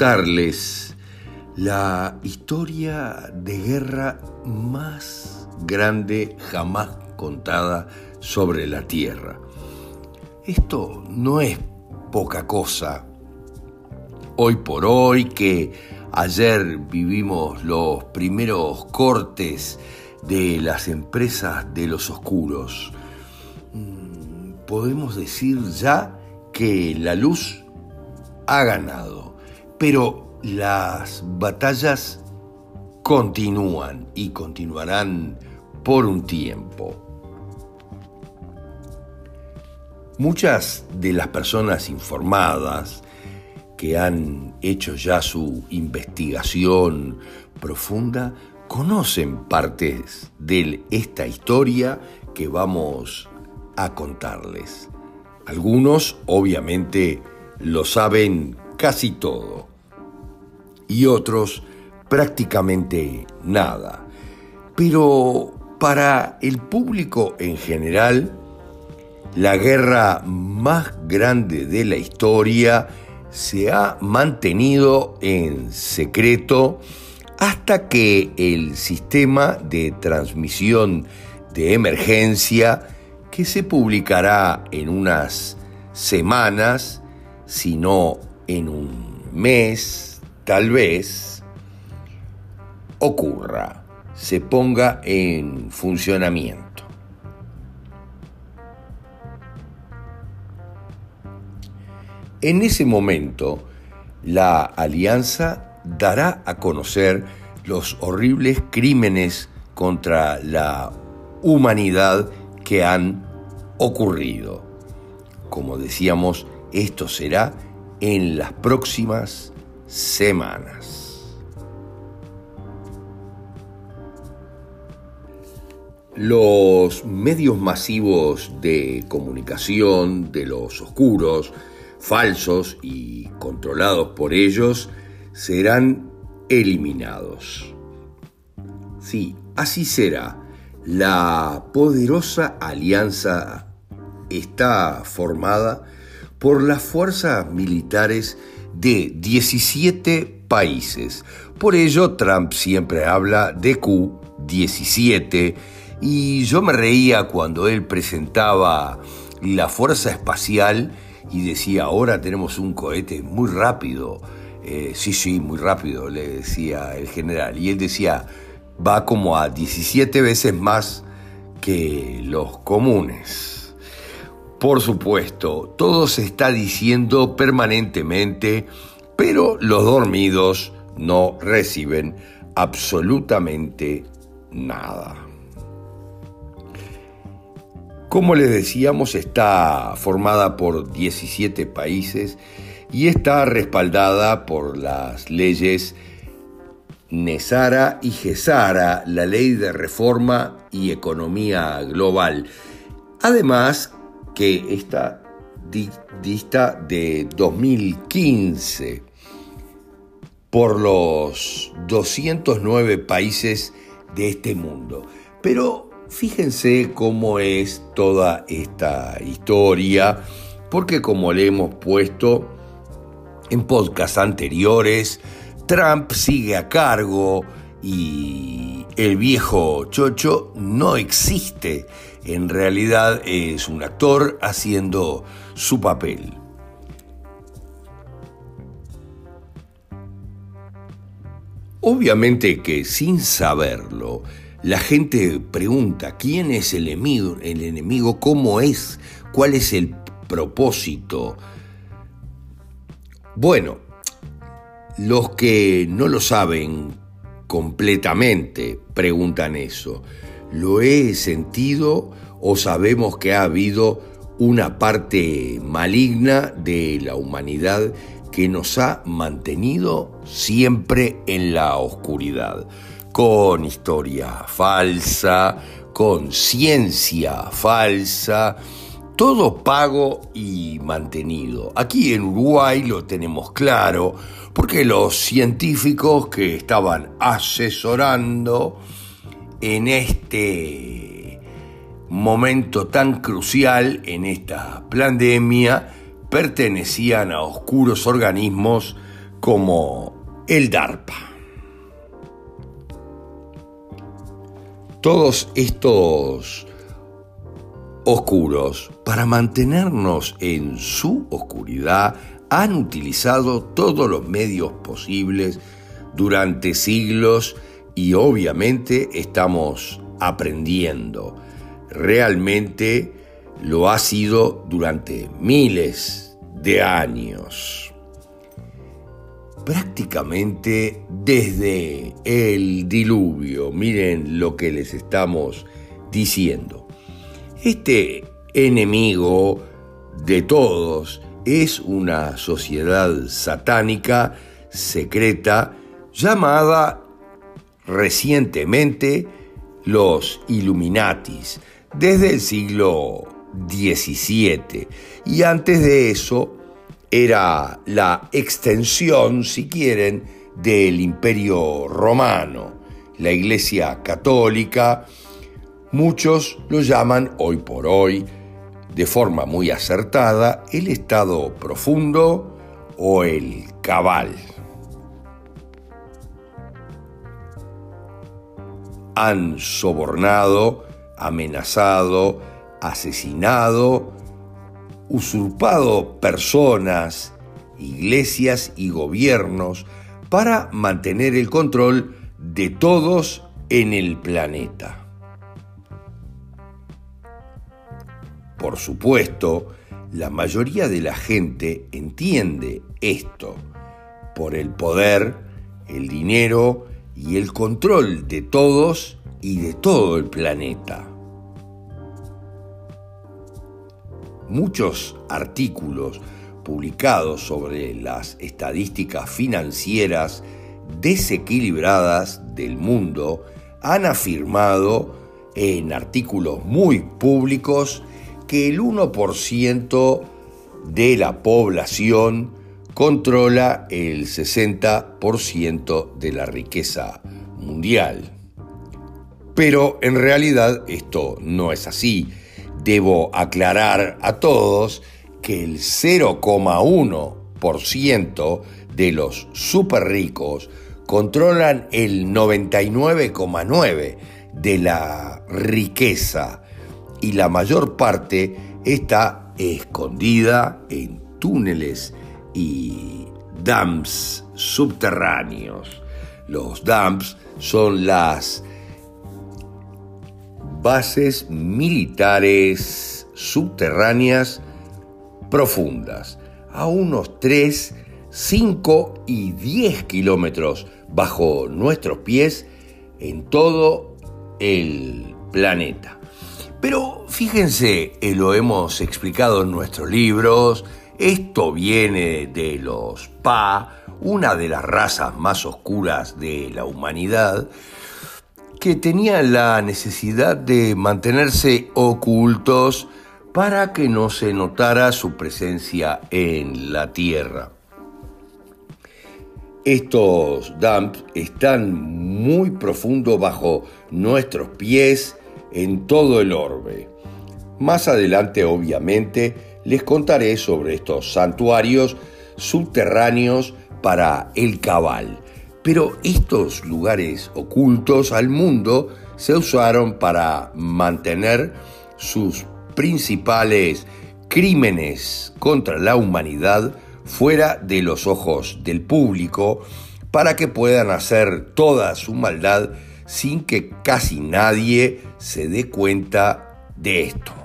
Contarles la historia de guerra más grande jamás contada sobre la Tierra. Esto no es poca cosa. Hoy por hoy que ayer vivimos los primeros cortes de las empresas de los oscuros podemos decir ya que la luz ha ganado, pero las batallas continúan y continuarán por un tiempo. Muchas de las personas informadas que han hecho ya su investigación profunda conocen partes de esta historia que vamos a contarles. Algunos obviamente lo saben casi todo y otros prácticamente nada. Pero para el público en general, la guerra más grande de la historia se ha mantenido en secreto hasta que el sistema de transmisión de emergencia que se publicará en unas semanas, si no en un mes, tal vez, ocurra, se ponga en funcionamiento. En ese momento, la alianza dará a conocer los horribles crímenes contra la humanidad que han ocurrido. Como decíamos, esto será en las próximas semanas. Los medios masivos de comunicación de los oscuros, falsos y controlados por ellos serán eliminados. Sí, así será la poderosa alianza está formada por las fuerzas militares de 17 países. Por ello, Trump siempre habla de Q17 y yo me reía cuando él presentaba la Fuerza Espacial y decía, ahora tenemos un cohete muy rápido. Eh, sí, sí, muy rápido, le decía el general. Y él decía, va como a 17 veces más que los comunes. Por supuesto, todo se está diciendo permanentemente, pero los dormidos no reciben absolutamente nada. Como les decíamos, está formada por 17 países y está respaldada por las leyes Nesara y Gesara, la ley de reforma y economía global. Además que esta dista de 2015 por los 209 países de este mundo. Pero fíjense cómo es toda esta historia, porque como le hemos puesto en podcasts anteriores, Trump sigue a cargo y el viejo Chocho no existe. En realidad es un actor haciendo su papel. Obviamente que sin saberlo, la gente pregunta quién es el enemigo, el enemigo, cómo es, cuál es el propósito. Bueno, los que no lo saben completamente preguntan eso. ¿Lo he sentido o sabemos que ha habido una parte maligna de la humanidad que nos ha mantenido siempre en la oscuridad, con historia falsa, con ciencia falsa, todo pago y mantenido. Aquí en Uruguay lo tenemos claro, porque los científicos que estaban asesorando en este momento tan crucial en esta pandemia, pertenecían a oscuros organismos como el DARPA. Todos estos oscuros, para mantenernos en su oscuridad, han utilizado todos los medios posibles durante siglos y obviamente estamos aprendiendo realmente lo ha sido durante miles de años. Prácticamente desde el diluvio, miren lo que les estamos diciendo. Este enemigo de todos es una sociedad satánica secreta llamada recientemente los Illuminatis, desde el siglo XVII. Y antes de eso era la extensión, si quieren, del imperio romano, la Iglesia católica. Muchos lo llaman hoy por hoy, de forma muy acertada, el estado profundo o el cabal. Han sobornado amenazado, asesinado, usurpado personas, iglesias y gobiernos para mantener el control de todos en el planeta. Por supuesto, la mayoría de la gente entiende esto por el poder, el dinero y el control de todos y de todo el planeta. Muchos artículos publicados sobre las estadísticas financieras desequilibradas del mundo han afirmado en artículos muy públicos que el 1% de la población controla el 60% de la riqueza mundial. Pero en realidad esto no es así Debo aclarar a todos que el 0,1% de los super ricos controlan el 99,9% de la riqueza y la mayor parte está escondida en túneles y dams subterráneos. Los dams son las bases militares subterráneas profundas, a unos 3, 5 y 10 kilómetros bajo nuestros pies en todo el planeta. Pero fíjense, eh, lo hemos explicado en nuestros libros, esto viene de los Pa, una de las razas más oscuras de la humanidad, que tenían la necesidad de mantenerse ocultos para que no se notara su presencia en la Tierra. Estos dumps están muy profundo bajo nuestros pies en todo el orbe. Más adelante, obviamente, les contaré sobre estos santuarios subterráneos para el cabal pero estos lugares ocultos al mundo se usaron para mantener sus principales crímenes contra la humanidad fuera de los ojos del público para que puedan hacer toda su maldad sin que casi nadie se dé cuenta de esto.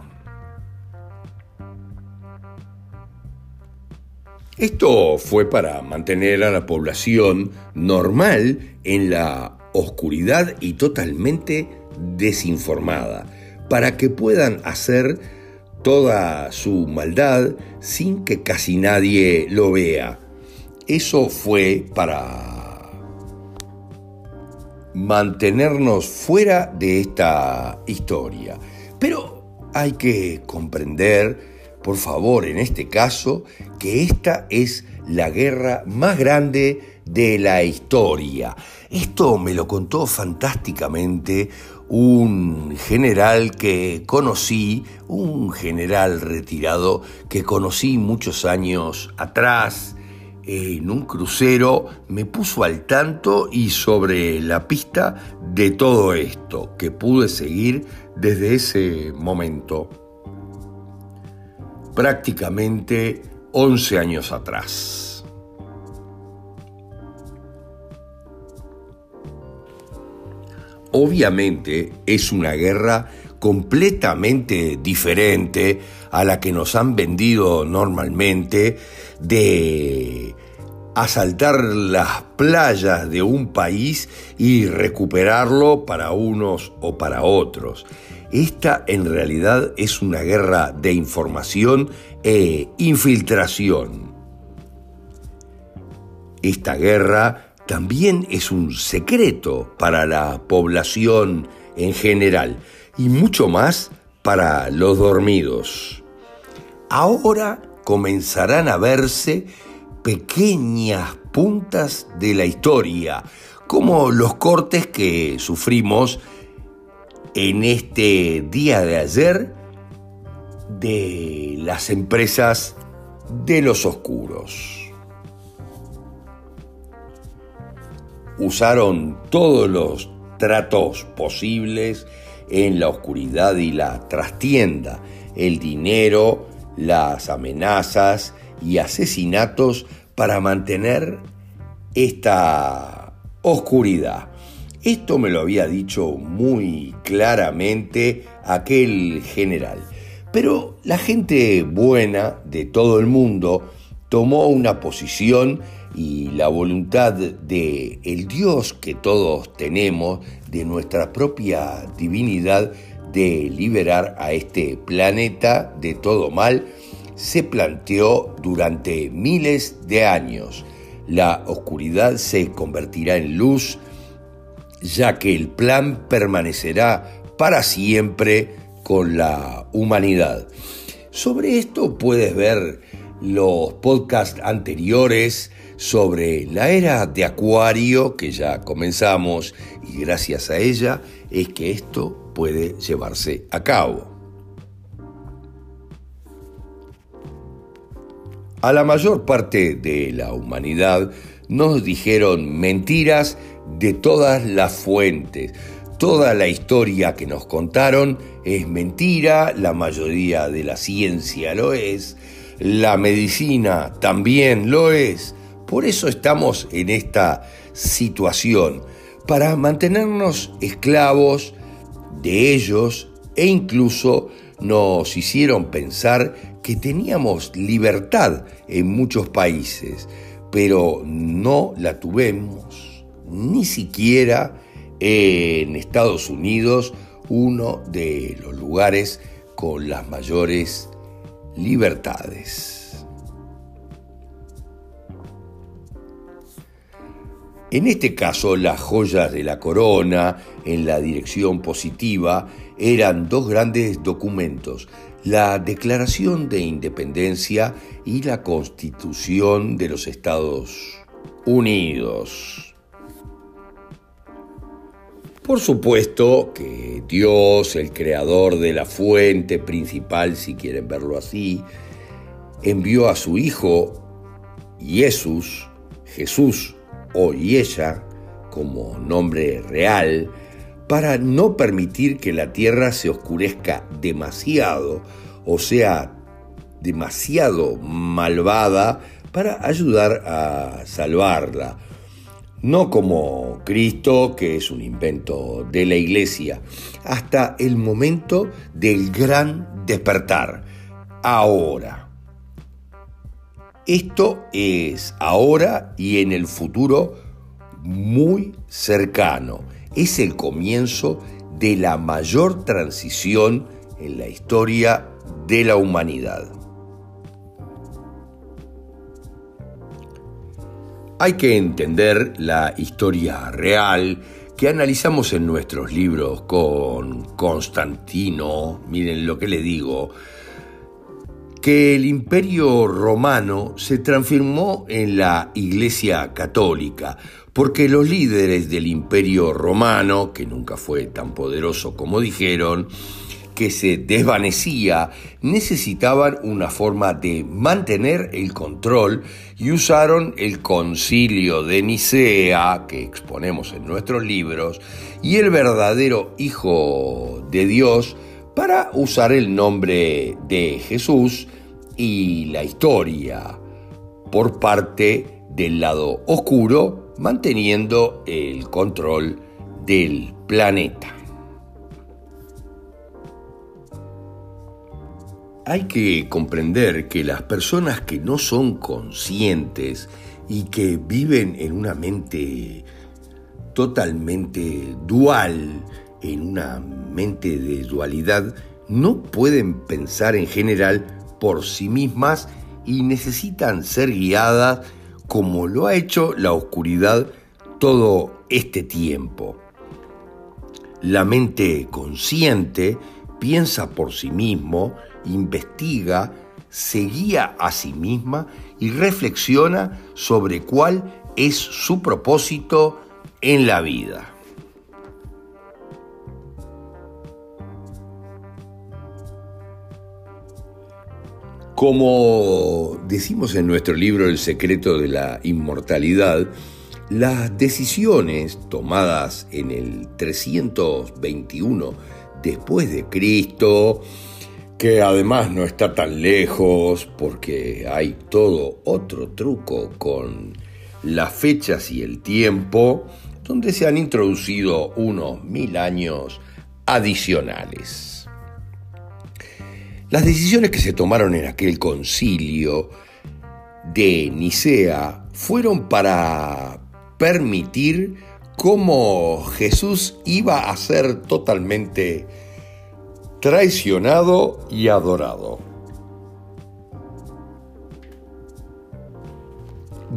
Esto fue para mantener a la población normal en la oscuridad y totalmente desinformada, para que puedan hacer toda su maldad sin que casi nadie lo vea. Eso fue para mantenernos fuera de esta historia. Pero hay que comprender por favor, en este caso, que esta es la guerra más grande de la historia. Esto me lo contó fantásticamente un general que conocí, un general retirado que conocí muchos años atrás en un crucero, me puso al tanto y sobre la pista de todo esto que pude seguir desde ese momento prácticamente 11 años atrás. Obviamente es una guerra completamente diferente a la que nos han vendido normalmente de asaltar las playas de un país y recuperarlo para unos o para otros. Esta en realidad es una guerra de información e infiltración. Esta guerra también es un secreto para la población en general y mucho más para los dormidos. Ahora comenzarán a verse pequeñas puntas de la historia, como los cortes que sufrimos en este día de ayer de las empresas de los oscuros. Usaron todos los tratos posibles en la oscuridad y la trastienda, el dinero, las amenazas y asesinatos para mantener esta oscuridad. Esto me lo había dicho muy claramente aquel general. Pero la gente buena de todo el mundo tomó una posición y la voluntad de el Dios que todos tenemos, de nuestra propia divinidad, de liberar a este planeta de todo mal, se planteó durante miles de años. La oscuridad se convertirá en luz, ya que el plan permanecerá para siempre con la humanidad. Sobre esto puedes ver los podcasts anteriores sobre la era de Acuario que ya comenzamos y gracias a ella es que esto puede llevarse a cabo. A la mayor parte de la humanidad nos dijeron mentiras de todas las fuentes. Toda la historia que nos contaron es mentira, la mayoría de la ciencia lo es, la medicina también lo es. Por eso estamos en esta situación, para mantenernos esclavos de ellos e incluso nos hicieron pensar que teníamos libertad en muchos países, pero no la tuvimos ni siquiera en Estados Unidos, uno de los lugares con las mayores libertades. En este caso, las joyas de la corona en la dirección positiva eran dos grandes documentos, la Declaración de Independencia y la Constitución de los Estados Unidos. Por supuesto que Dios, el creador de la fuente principal, si quieren verlo así, envió a su Hijo Jesús, Jesús o Yesha, como nombre real, para no permitir que la tierra se oscurezca demasiado, o sea, demasiado malvada, para ayudar a salvarla no como Cristo, que es un invento de la iglesia, hasta el momento del gran despertar, ahora. Esto es ahora y en el futuro muy cercano. Es el comienzo de la mayor transición en la historia de la humanidad. Hay que entender la historia real que analizamos en nuestros libros con Constantino, miren lo que le digo, que el imperio romano se transformó en la Iglesia católica, porque los líderes del imperio romano, que nunca fue tan poderoso como dijeron, que se desvanecía, necesitaban una forma de mantener el control y usaron el concilio de Nicea, que exponemos en nuestros libros, y el verdadero Hijo de Dios, para usar el nombre de Jesús y la historia por parte del lado oscuro, manteniendo el control del planeta. Hay que comprender que las personas que no son conscientes y que viven en una mente totalmente dual, en una mente de dualidad, no pueden pensar en general por sí mismas y necesitan ser guiadas como lo ha hecho la oscuridad todo este tiempo. La mente consciente piensa por sí mismo, investiga, se guía a sí misma y reflexiona sobre cuál es su propósito en la vida. Como decimos en nuestro libro El secreto de la inmortalidad, las decisiones tomadas en el 321 después de Cristo, que además no está tan lejos porque hay todo otro truco con las fechas y el tiempo, donde se han introducido unos mil años adicionales. Las decisiones que se tomaron en aquel concilio de Nicea fueron para permitir cómo Jesús iba a ser totalmente traicionado y adorado.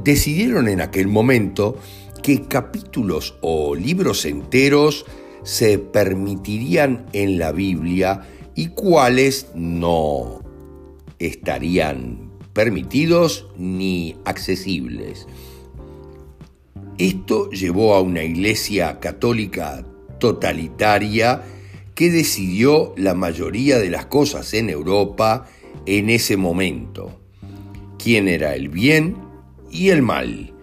Decidieron en aquel momento que capítulos o libros enteros se permitirían en la Biblia y cuáles no estarían permitidos ni accesibles. Esto llevó a una iglesia católica totalitaria que decidió la mayoría de las cosas en Europa en ese momento. ¿Quién era el bien y el mal?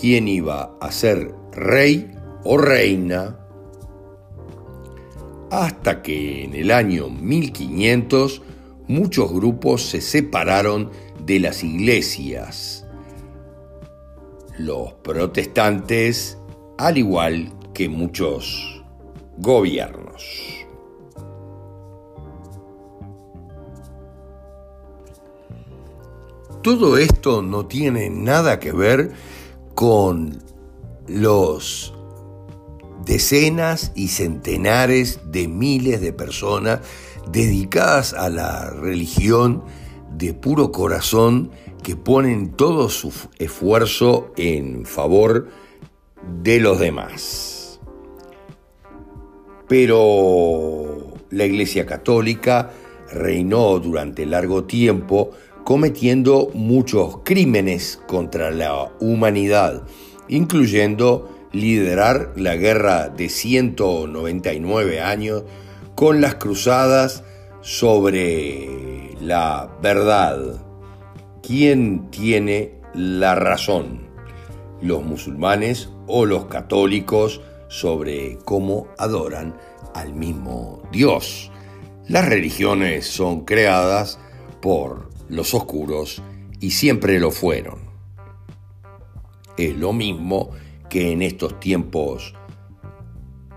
¿Quién iba a ser rey o reina hasta que en el año 1500 muchos grupos se separaron de las iglesias. Los protestantes, al igual que muchos gobiernos. Todo esto no tiene nada que ver con los decenas y centenares de miles de personas dedicadas a la religión de puro corazón que ponen todo su esfuerzo en favor de los demás. Pero la Iglesia Católica reinó durante largo tiempo cometiendo muchos crímenes contra la humanidad, incluyendo liderar la guerra de 199 años con las cruzadas sobre la verdad. ¿Quién tiene la razón? ¿Los musulmanes o los católicos sobre cómo adoran al mismo Dios? Las religiones son creadas por los oscuros y siempre lo fueron. es lo mismo que en estos tiempos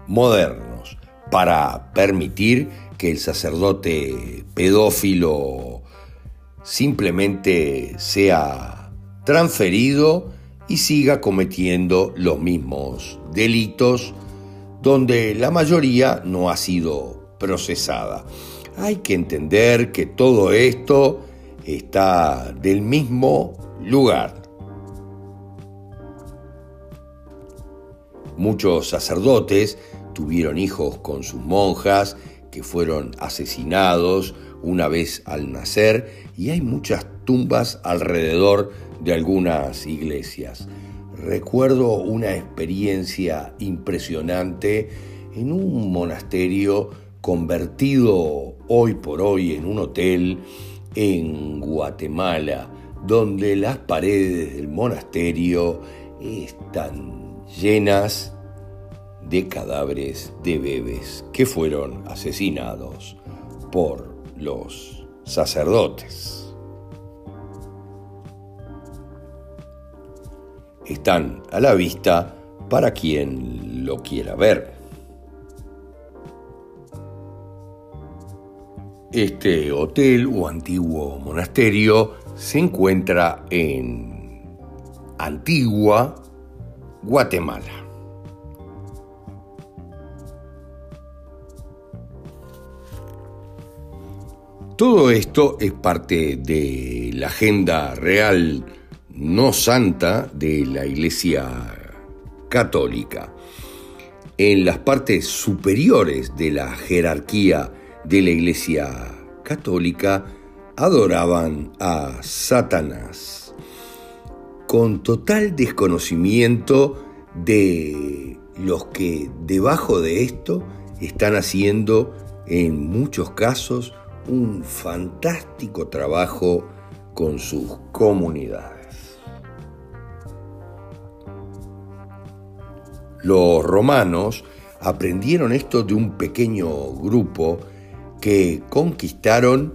modernos para permitir que el sacerdote pedófilo simplemente sea transferido y siga cometiendo los mismos delitos donde la mayoría no ha sido procesada. Hay que entender que todo esto está del mismo lugar. Muchos sacerdotes tuvieron hijos con sus monjas que fueron asesinados una vez al nacer y hay muchas tumbas alrededor de algunas iglesias. Recuerdo una experiencia impresionante en un monasterio convertido hoy por hoy en un hotel en Guatemala, donde las paredes del monasterio están llenas de cadáveres de bebés que fueron asesinados por los sacerdotes. Están a la vista para quien lo quiera ver. Este hotel o antiguo monasterio se encuentra en Antigua, Guatemala. Todo esto es parte de la agenda real no santa de la Iglesia Católica. En las partes superiores de la jerarquía de la Iglesia Católica adoraban a Satanás, con total desconocimiento de los que debajo de esto están haciendo en muchos casos un fantástico trabajo con sus comunidades. Los romanos aprendieron esto de un pequeño grupo que conquistaron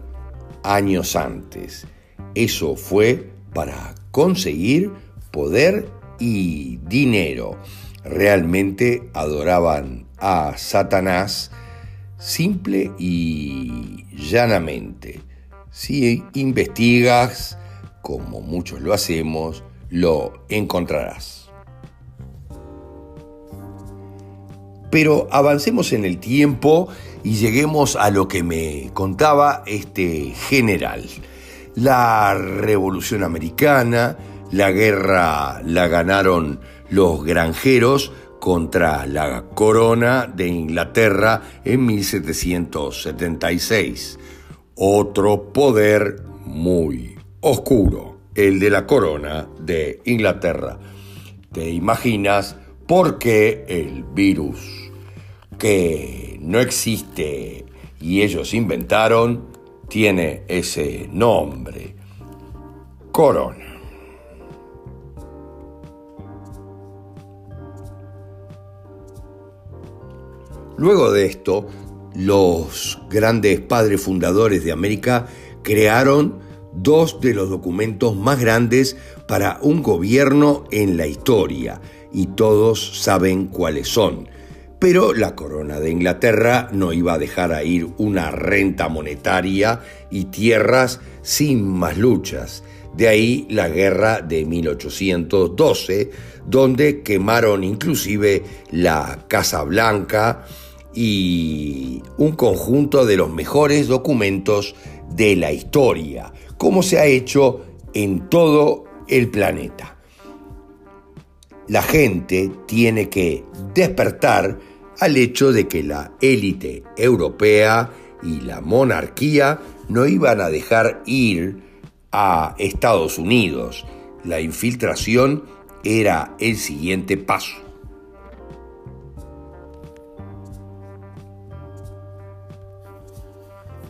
años antes. Eso fue para conseguir poder y dinero. Realmente adoraban a Satanás simple y llanamente. Si investigas, como muchos lo hacemos, lo encontrarás. Pero avancemos en el tiempo y lleguemos a lo que me contaba este general. La Revolución Americana, la guerra la ganaron los granjeros, contra la corona de Inglaterra en 1776. Otro poder muy oscuro, el de la corona de Inglaterra. ¿Te imaginas por qué el virus que no existe y ellos inventaron tiene ese nombre? Corona. Luego de esto, los grandes padres fundadores de América crearon dos de los documentos más grandes para un gobierno en la historia, y todos saben cuáles son. Pero la corona de Inglaterra no iba a dejar a ir una renta monetaria y tierras sin más luchas. De ahí la guerra de 1812, donde quemaron inclusive la Casa Blanca, y un conjunto de los mejores documentos de la historia, como se ha hecho en todo el planeta. La gente tiene que despertar al hecho de que la élite europea y la monarquía no iban a dejar ir a Estados Unidos. La infiltración era el siguiente paso.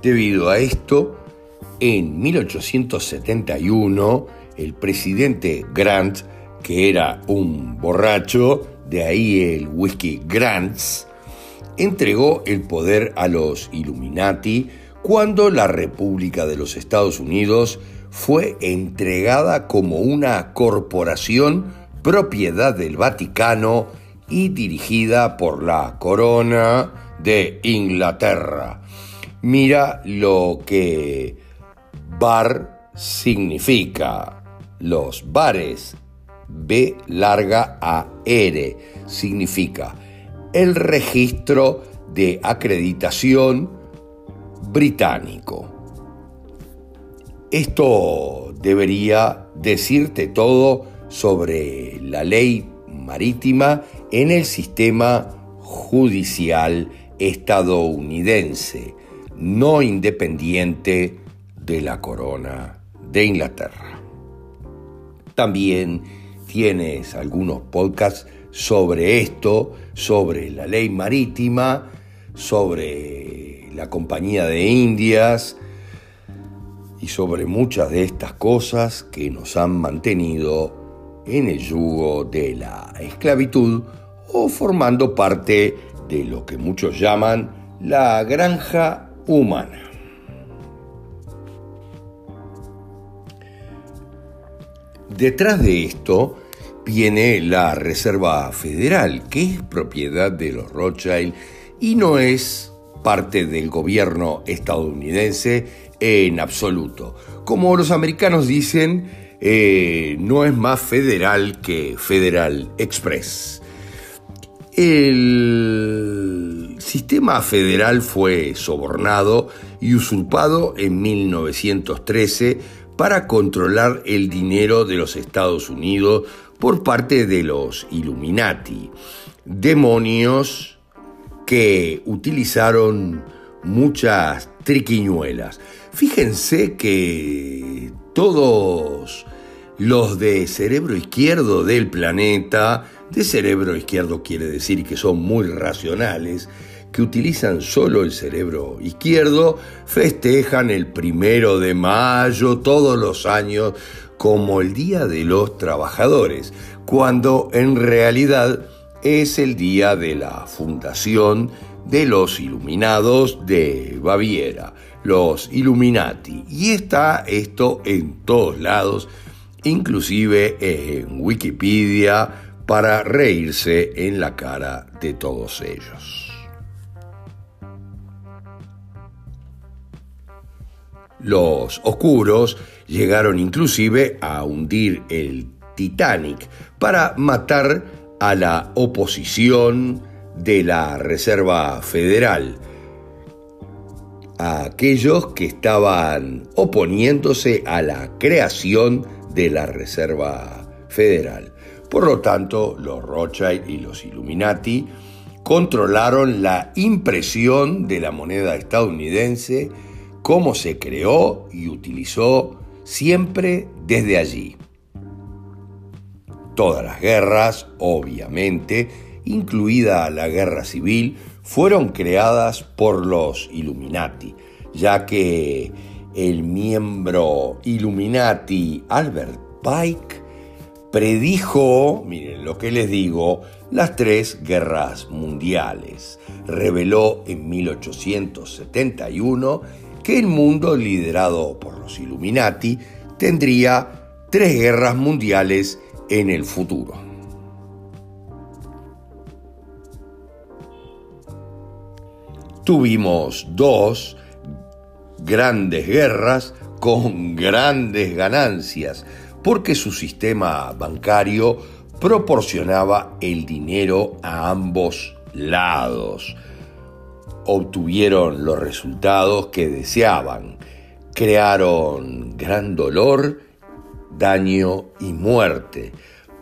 Debido a esto, en 1871, el presidente Grant, que era un borracho, de ahí el whisky Grants, entregó el poder a los Illuminati cuando la República de los Estados Unidos fue entregada como una corporación propiedad del Vaticano y dirigida por la Corona de Inglaterra. Mira lo que bar significa. Los bares, B larga A R, significa el registro de acreditación británico. Esto debería decirte todo sobre la ley marítima en el sistema judicial estadounidense, no independiente de la corona de Inglaterra. También tienes algunos podcasts sobre esto, sobre la ley marítima, sobre la Compañía de Indias y sobre muchas de estas cosas que nos han mantenido en el yugo de la esclavitud o formando parte de lo que muchos llaman la granja humana. Detrás de esto viene la Reserva Federal, que es propiedad de los Rothschild y no es parte del gobierno estadounidense en absoluto. Como los americanos dicen, eh, no es más federal que Federal Express. El sistema federal fue sobornado y usurpado en 1913 para controlar el dinero de los Estados Unidos por parte de los Illuminati, demonios que utilizaron muchas triquiñuelas. Fíjense que todos los de cerebro izquierdo del planeta de cerebro izquierdo quiere decir que son muy racionales, que utilizan solo el cerebro izquierdo, festejan el primero de mayo todos los años como el Día de los Trabajadores, cuando en realidad es el día de la fundación de los Iluminados de Baviera, los Illuminati. Y está esto en todos lados, inclusive en Wikipedia, para reírse en la cara de todos ellos. Los oscuros llegaron inclusive a hundir el Titanic para matar a la oposición de la Reserva Federal, a aquellos que estaban oponiéndose a la creación de la Reserva Federal. Por lo tanto, los Rothschild y los Illuminati controlaron la impresión de la moneda estadounidense, cómo se creó y utilizó siempre desde allí. Todas las guerras, obviamente, incluida la guerra civil, fueron creadas por los Illuminati, ya que el miembro Illuminati Albert Pike predijo, miren lo que les digo, las tres guerras mundiales. Reveló en 1871 que el mundo liderado por los Illuminati tendría tres guerras mundiales en el futuro. Tuvimos dos grandes guerras con grandes ganancias porque su sistema bancario proporcionaba el dinero a ambos lados. Obtuvieron los resultados que deseaban, crearon gran dolor, daño y muerte,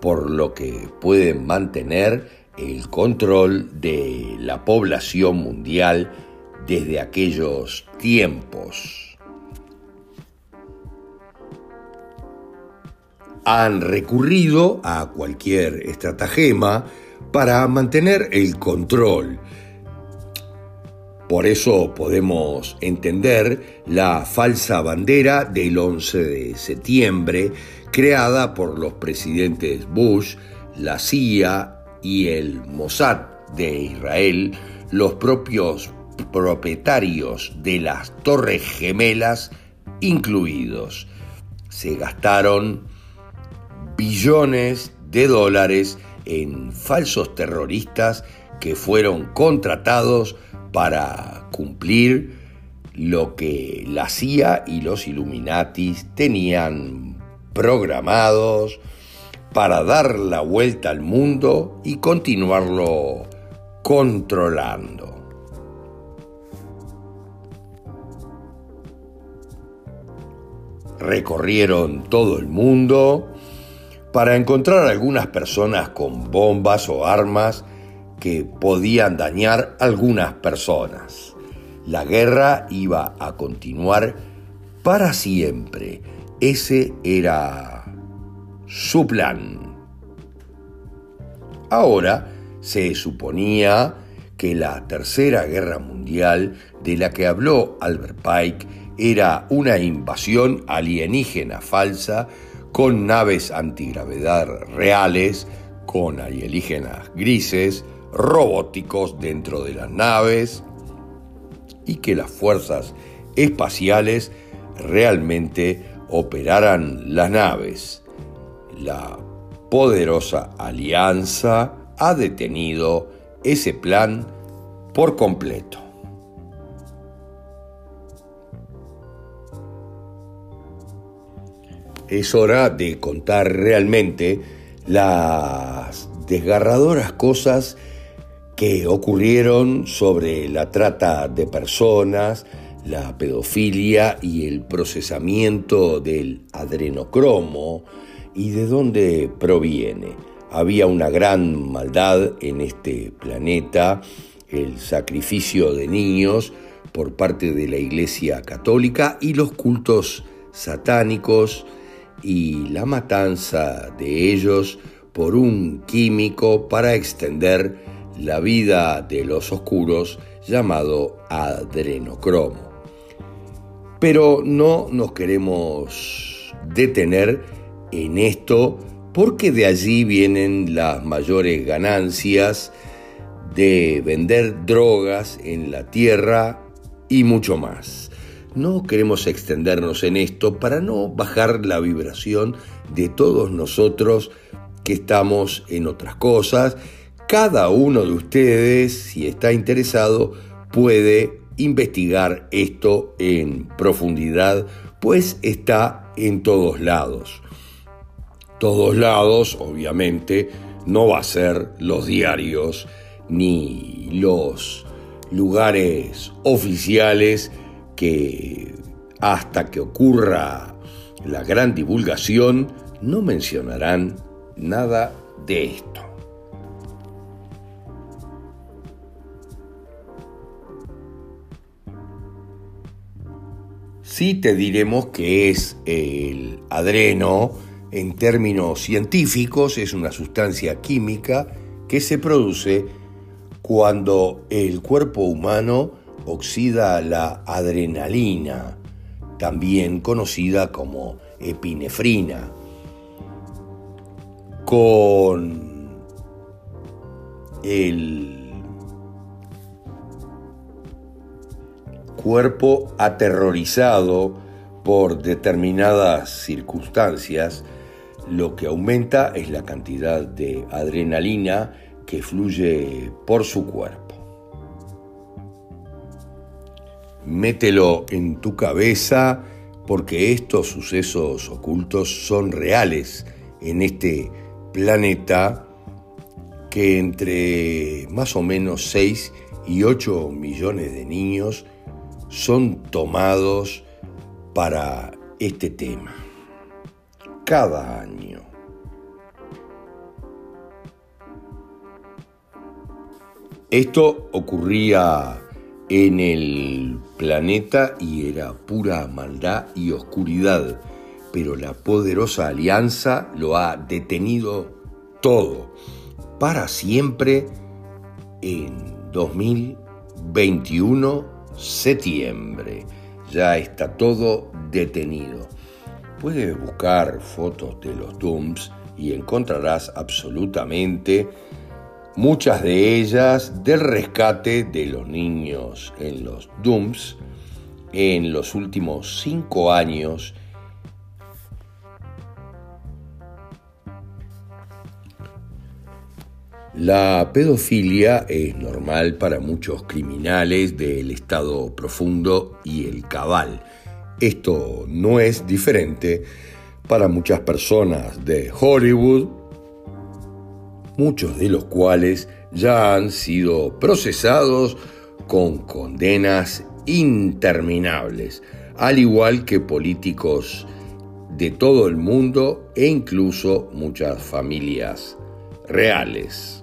por lo que pueden mantener el control de la población mundial desde aquellos tiempos. han recurrido a cualquier estratagema para mantener el control. Por eso podemos entender la falsa bandera del 11 de septiembre creada por los presidentes Bush, la CIA y el Mossad de Israel, los propios propietarios de las Torres Gemelas incluidos. Se gastaron billones de dólares en falsos terroristas que fueron contratados para cumplir lo que la CIA y los Illuminatis tenían programados para dar la vuelta al mundo y continuarlo controlando. Recorrieron todo el mundo para encontrar algunas personas con bombas o armas que podían dañar algunas personas. La guerra iba a continuar para siempre. Ese era su plan. Ahora se suponía que la Tercera Guerra Mundial de la que habló Albert Pike era una invasión alienígena falsa con naves antigravedad reales, con alienígenas grises, robóticos dentro de las naves y que las fuerzas espaciales realmente operaran las naves. La poderosa alianza ha detenido ese plan por completo. Es hora de contar realmente las desgarradoras cosas que ocurrieron sobre la trata de personas, la pedofilia y el procesamiento del adrenocromo y de dónde proviene. Había una gran maldad en este planeta, el sacrificio de niños por parte de la Iglesia Católica y los cultos satánicos y la matanza de ellos por un químico para extender la vida de los oscuros llamado adrenocromo. Pero no nos queremos detener en esto porque de allí vienen las mayores ganancias de vender drogas en la tierra y mucho más. No queremos extendernos en esto para no bajar la vibración de todos nosotros que estamos en otras cosas. Cada uno de ustedes, si está interesado, puede investigar esto en profundidad, pues está en todos lados. Todos lados, obviamente, no va a ser los diarios ni los lugares oficiales que hasta que ocurra la gran divulgación no mencionarán nada de esto. Sí te diremos que es el adreno, en términos científicos, es una sustancia química que se produce cuando el cuerpo humano oxida la adrenalina, también conocida como epinefrina, con el cuerpo aterrorizado por determinadas circunstancias, lo que aumenta es la cantidad de adrenalina que fluye por su cuerpo. Mételo en tu cabeza porque estos sucesos ocultos son reales en este planeta que entre más o menos 6 y 8 millones de niños son tomados para este tema cada año. Esto ocurría en el planeta y era pura maldad y oscuridad, pero la poderosa alianza lo ha detenido todo para siempre en 2021 septiembre. Ya está todo detenido. Puedes buscar fotos de los Dooms y encontrarás absolutamente muchas de ellas del rescate de los niños en los Dooms en los últimos cinco años La pedofilia es normal para muchos criminales del estado profundo y el cabal. Esto no es diferente para muchas personas de Hollywood, muchos de los cuales ya han sido procesados con condenas interminables, al igual que políticos de todo el mundo e incluso muchas familias reales.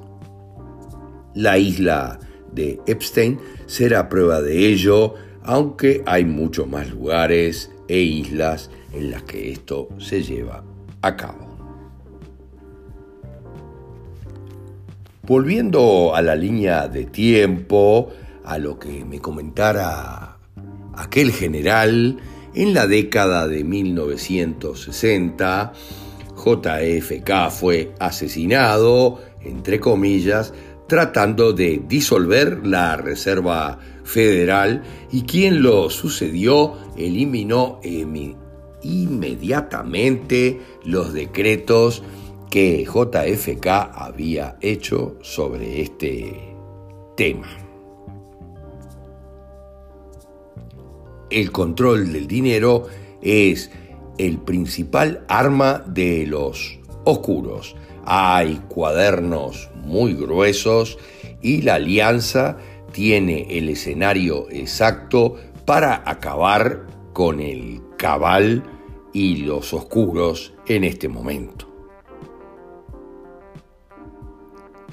La isla de Epstein será prueba de ello, aunque hay muchos más lugares e islas en las que esto se lleva a cabo. Volviendo a la línea de tiempo, a lo que me comentara aquel general en la década de 1960, JFK fue asesinado, entre comillas, tratando de disolver la Reserva Federal y quien lo sucedió eliminó inmediatamente los decretos que JFK había hecho sobre este tema. El control del dinero es el principal arma de los oscuros. Hay cuadernos muy gruesos y la alianza tiene el escenario exacto para acabar con el cabal y los oscuros en este momento.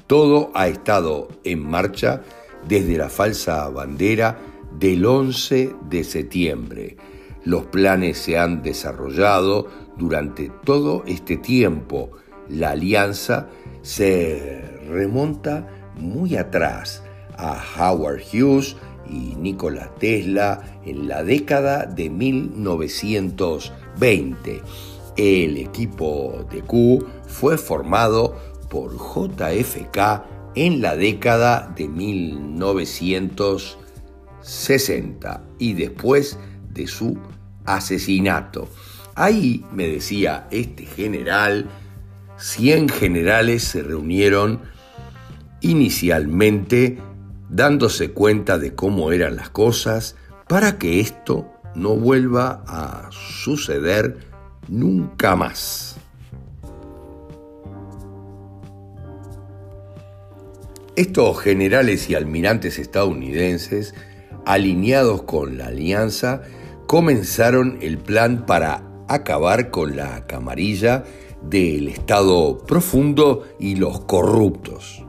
Todo ha estado en marcha desde la falsa bandera del 11 de septiembre. Los planes se han desarrollado durante todo este tiempo. La alianza se remonta muy atrás a Howard Hughes y Nikola Tesla en la década de 1920. El equipo de Q fue formado por JFK en la década de 1960 y después de su asesinato. Ahí, me decía este general, 100 generales se reunieron inicialmente dándose cuenta de cómo eran las cosas para que esto no vuelva a suceder nunca más. Estos generales y almirantes estadounidenses, alineados con la alianza, comenzaron el plan para acabar con la camarilla del Estado profundo y los corruptos.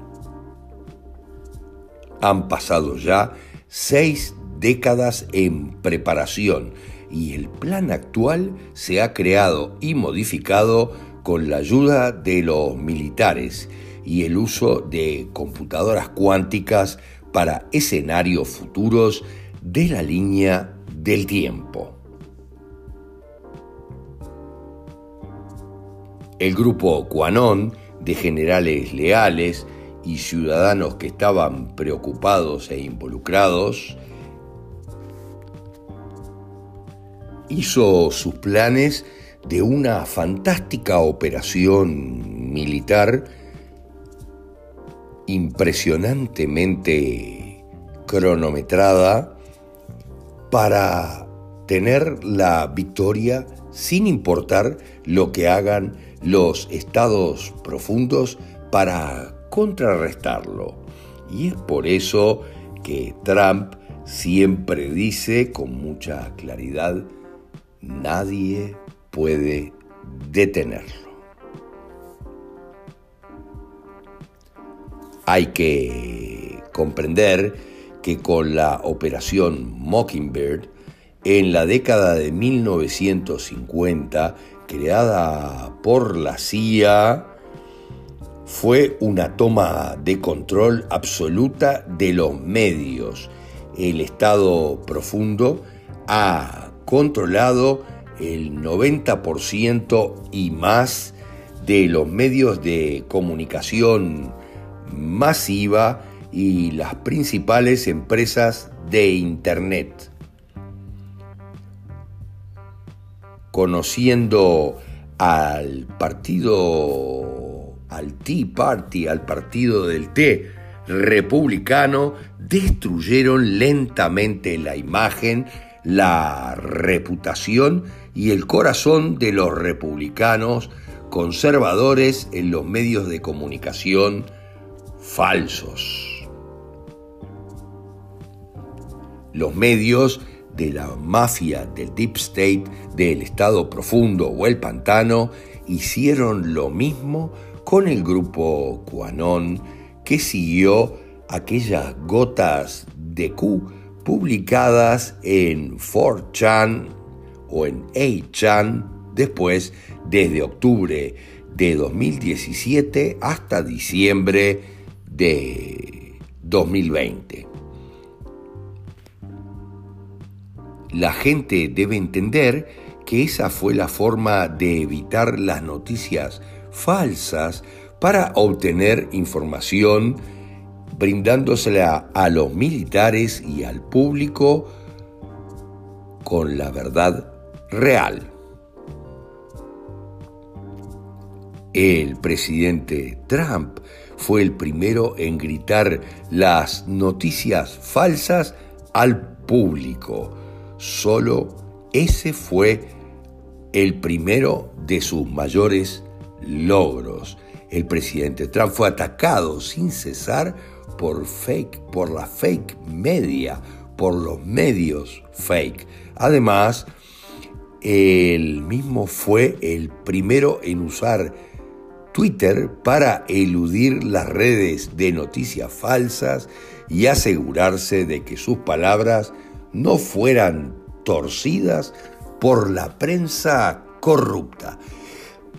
Han pasado ya seis décadas en preparación y el plan actual se ha creado y modificado con la ayuda de los militares y el uso de computadoras cuánticas para escenarios futuros de la línea del tiempo. El grupo Quanon de generales leales y ciudadanos que estaban preocupados e involucrados, hizo sus planes de una fantástica operación militar impresionantemente cronometrada para tener la victoria sin importar lo que hagan los estados profundos para contrarrestarlo. Y es por eso que Trump siempre dice con mucha claridad, nadie puede detenerlo. Hay que comprender que con la operación Mockingbird, en la década de 1950, creada por la CIA, fue una toma de control absoluta de los medios. El Estado profundo ha controlado el 90% y más de los medios de comunicación masiva y las principales empresas de Internet. Conociendo al Partido al Tea Party, al partido del té republicano, destruyeron lentamente la imagen, la reputación y el corazón de los republicanos conservadores en los medios de comunicación falsos. Los medios de la mafia, del Deep State, del Estado Profundo o el Pantano hicieron lo mismo con el grupo QAnon que siguió aquellas gotas de Q publicadas en 4chan o en 8chan después desde octubre de 2017 hasta diciembre de 2020. La gente debe entender que esa fue la forma de evitar las noticias falsas para obtener información brindándosela a los militares y al público con la verdad real. El presidente Trump fue el primero en gritar las noticias falsas al público. Solo ese fue el primero de sus mayores logros. El presidente Trump fue atacado sin cesar por fake, por la fake media, por los medios fake. Además, él mismo fue el primero en usar Twitter para eludir las redes de noticias falsas y asegurarse de que sus palabras no fueran torcidas por la prensa corrupta.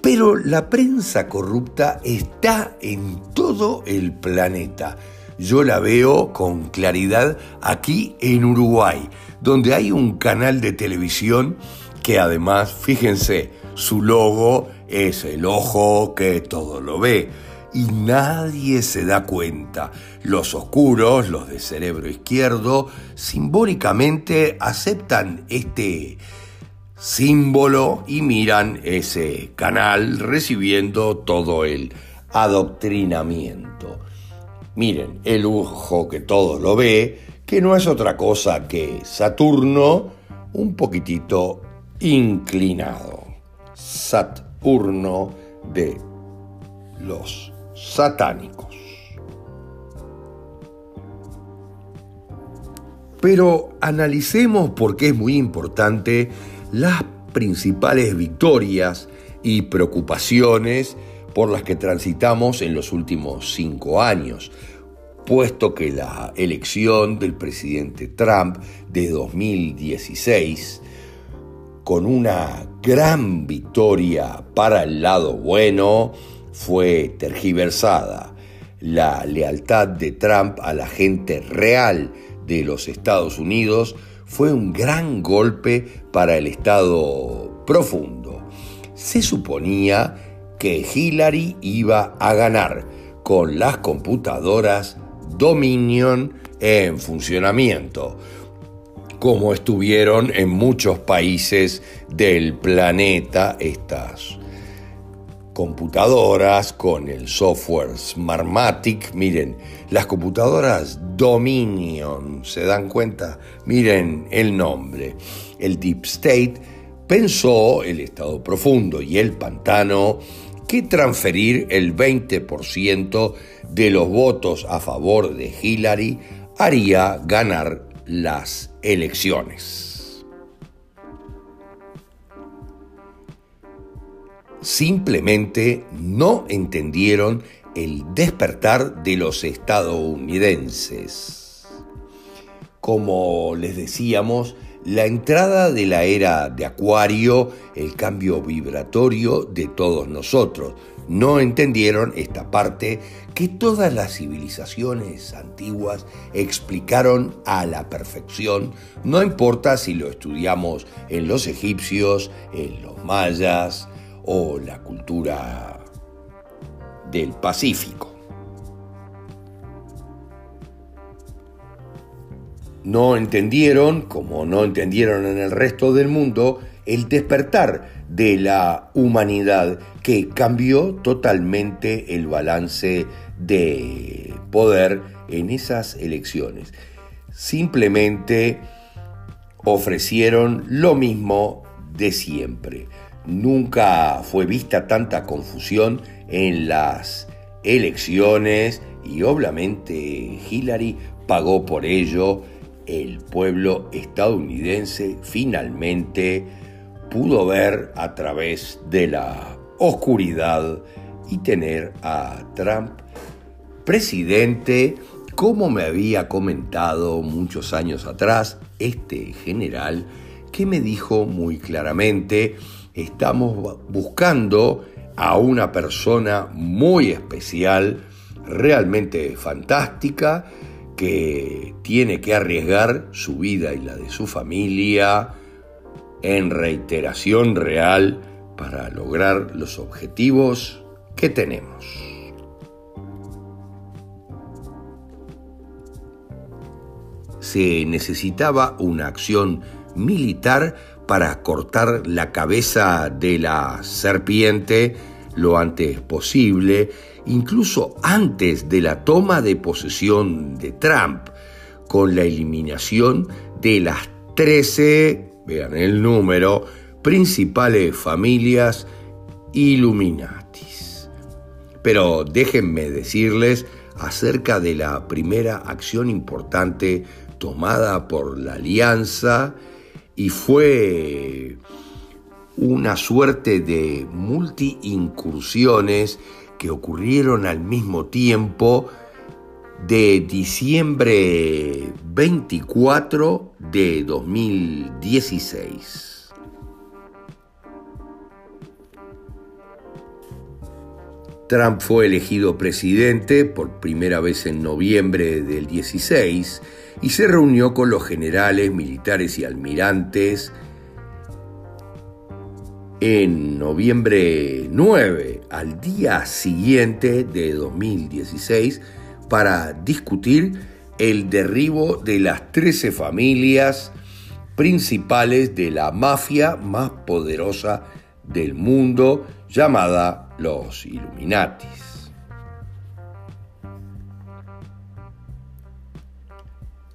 Pero la prensa corrupta está en todo el planeta. Yo la veo con claridad aquí en Uruguay, donde hay un canal de televisión que además, fíjense, su logo es el ojo que todo lo ve y nadie se da cuenta. Los oscuros, los de cerebro izquierdo, simbólicamente aceptan este símbolo y miran ese canal recibiendo todo el adoctrinamiento. Miren, el ojo que todo lo ve, que no es otra cosa que Saturno un poquitito inclinado. Saturno de los satánicos. Pero analicemos porque es muy importante las principales victorias y preocupaciones por las que transitamos en los últimos cinco años, puesto que la elección del presidente Trump de 2016 con una gran victoria para el lado bueno, fue tergiversada. La lealtad de Trump a la gente real de los Estados Unidos fue un gran golpe para el Estado profundo. Se suponía que Hillary iba a ganar con las computadoras Dominion en funcionamiento, como estuvieron en muchos países del planeta estas computadoras con el software Smartmatic. Miren, las computadoras Dominion, ¿se dan cuenta? Miren el nombre. El Deep State pensó, el estado profundo y el pantano, que transferir el 20% de los votos a favor de Hillary haría ganar las elecciones. Simplemente no entendieron el despertar de los estadounidenses. Como les decíamos, la entrada de la era de Acuario, el cambio vibratorio de todos nosotros, no entendieron esta parte que todas las civilizaciones antiguas explicaron a la perfección, no importa si lo estudiamos en los egipcios, en los mayas o la cultura del Pacífico. No entendieron, como no entendieron en el resto del mundo, el despertar de la humanidad que cambió totalmente el balance de poder en esas elecciones. Simplemente ofrecieron lo mismo de siempre. Nunca fue vista tanta confusión en las elecciones y obviamente Hillary pagó por ello. El pueblo estadounidense finalmente pudo ver a través de la oscuridad y tener a Trump presidente, como me había comentado muchos años atrás este general, que me dijo muy claramente, estamos buscando a una persona muy especial, realmente fantástica, que tiene que arriesgar su vida y la de su familia en reiteración real para lograr los objetivos que tenemos. Se necesitaba una acción militar para cortar la cabeza de la serpiente lo antes posible, incluso antes de la toma de posesión de Trump, con la eliminación de las 13, vean el número, principales familias Illuminatis. Pero déjenme decirles acerca de la primera acción importante tomada por la alianza y fue una suerte de multi-incursiones que ocurrieron al mismo tiempo de diciembre 24 de 2016. Trump fue elegido presidente por primera vez en noviembre del 16 y se reunió con los generales, militares y almirantes en noviembre 9, al día siguiente de 2016, para discutir el derribo de las 13 familias principales de la mafia más poderosa del mundo llamada los Illuminatis.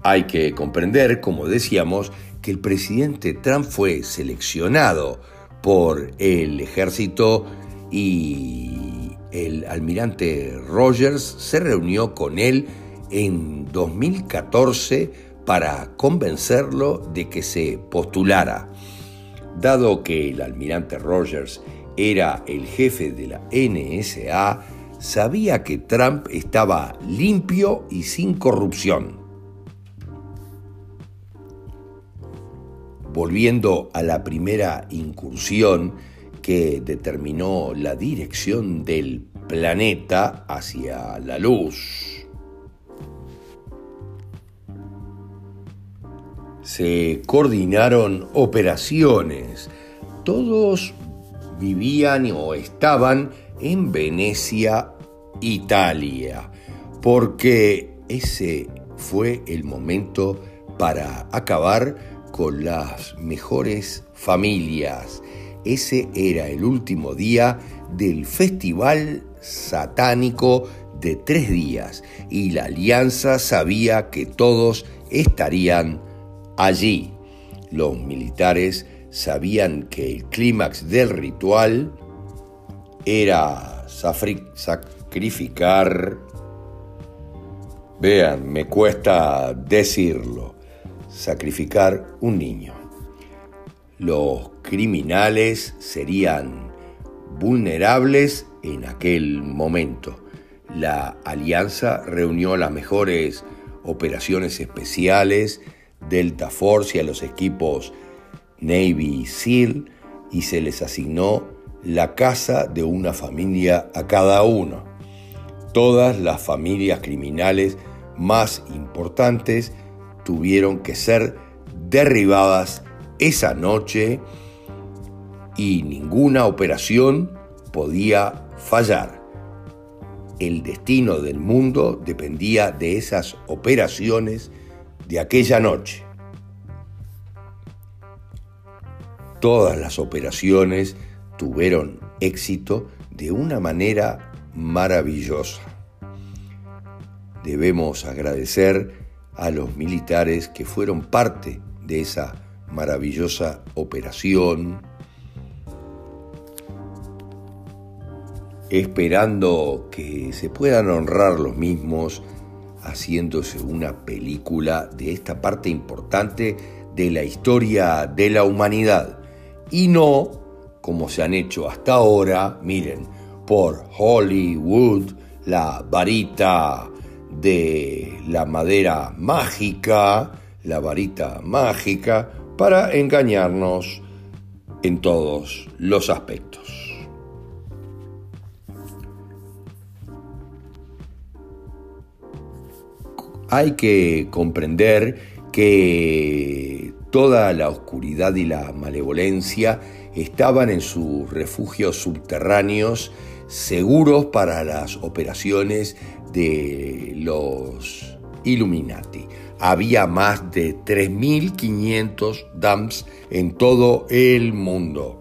Hay que comprender, como decíamos, que el presidente Trump fue seleccionado por el ejército y el almirante Rogers se reunió con él en 2014 para convencerlo de que se postulara. Dado que el almirante Rogers era el jefe de la NSA, sabía que Trump estaba limpio y sin corrupción. Volviendo a la primera incursión que determinó la dirección del planeta hacia la luz. Se coordinaron operaciones. Todos vivían o estaban en Venecia, Italia, porque ese fue el momento para acabar con las mejores familias. Ese era el último día del festival satánico de tres días y la alianza sabía que todos estarían allí. Los militares sabían que el clímax del ritual era sacrificar, vean, me cuesta decirlo, sacrificar un niño. Los criminales serían vulnerables en aquel momento. La alianza reunió las mejores operaciones especiales, Delta Force y a los equipos Navy SEAL y se les asignó la casa de una familia a cada uno. Todas las familias criminales más importantes tuvieron que ser derribadas esa noche y ninguna operación podía fallar. El destino del mundo dependía de esas operaciones de aquella noche. todas las operaciones tuvieron éxito de una manera maravillosa. Debemos agradecer a los militares que fueron parte de esa maravillosa operación, esperando que se puedan honrar los mismos haciéndose una película de esta parte importante de la historia de la humanidad. Y no como se han hecho hasta ahora, miren, por Hollywood, la varita de la madera mágica, la varita mágica, para engañarnos en todos los aspectos. Hay que comprender que toda la oscuridad y la malevolencia estaban en sus refugios subterráneos seguros para las operaciones de los Illuminati. Había más de 3.500 dams en todo el mundo,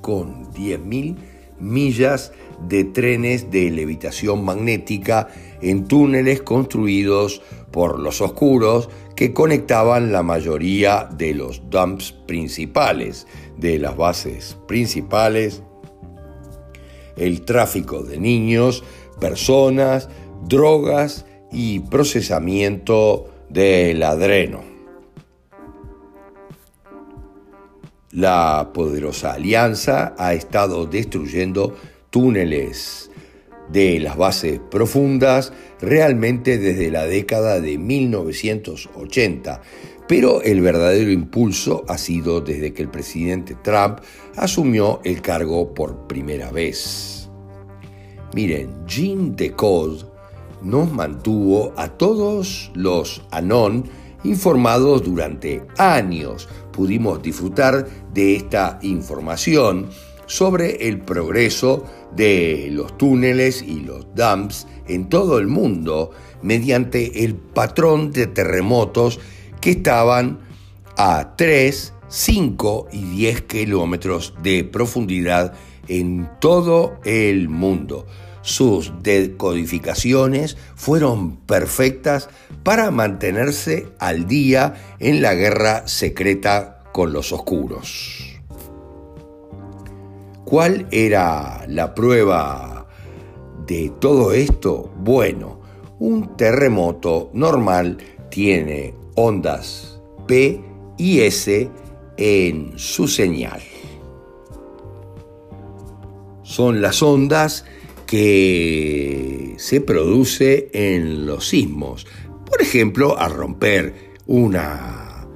con 10.000 millas de trenes de levitación magnética en túneles construidos por los oscuros que conectaban la mayoría de los dumps principales, de las bases principales, el tráfico de niños, personas, drogas y procesamiento del adreno. La poderosa alianza ha estado destruyendo túneles de las bases profundas realmente desde la década de 1980, pero el verdadero impulso ha sido desde que el presidente Trump asumió el cargo por primera vez. Miren, Jean Decode nos mantuvo a todos los Anon informados durante años. Pudimos disfrutar de esta información sobre el progreso de los túneles y los dams en todo el mundo mediante el patrón de terremotos que estaban a 3, 5 y 10 kilómetros de profundidad en todo el mundo. Sus decodificaciones fueron perfectas para mantenerse al día en la guerra secreta con los oscuros. ¿Cuál era la prueba de todo esto? Bueno, un terremoto normal tiene ondas P y S en su señal. Son las ondas que se produce en los sismos. Por ejemplo, al romper una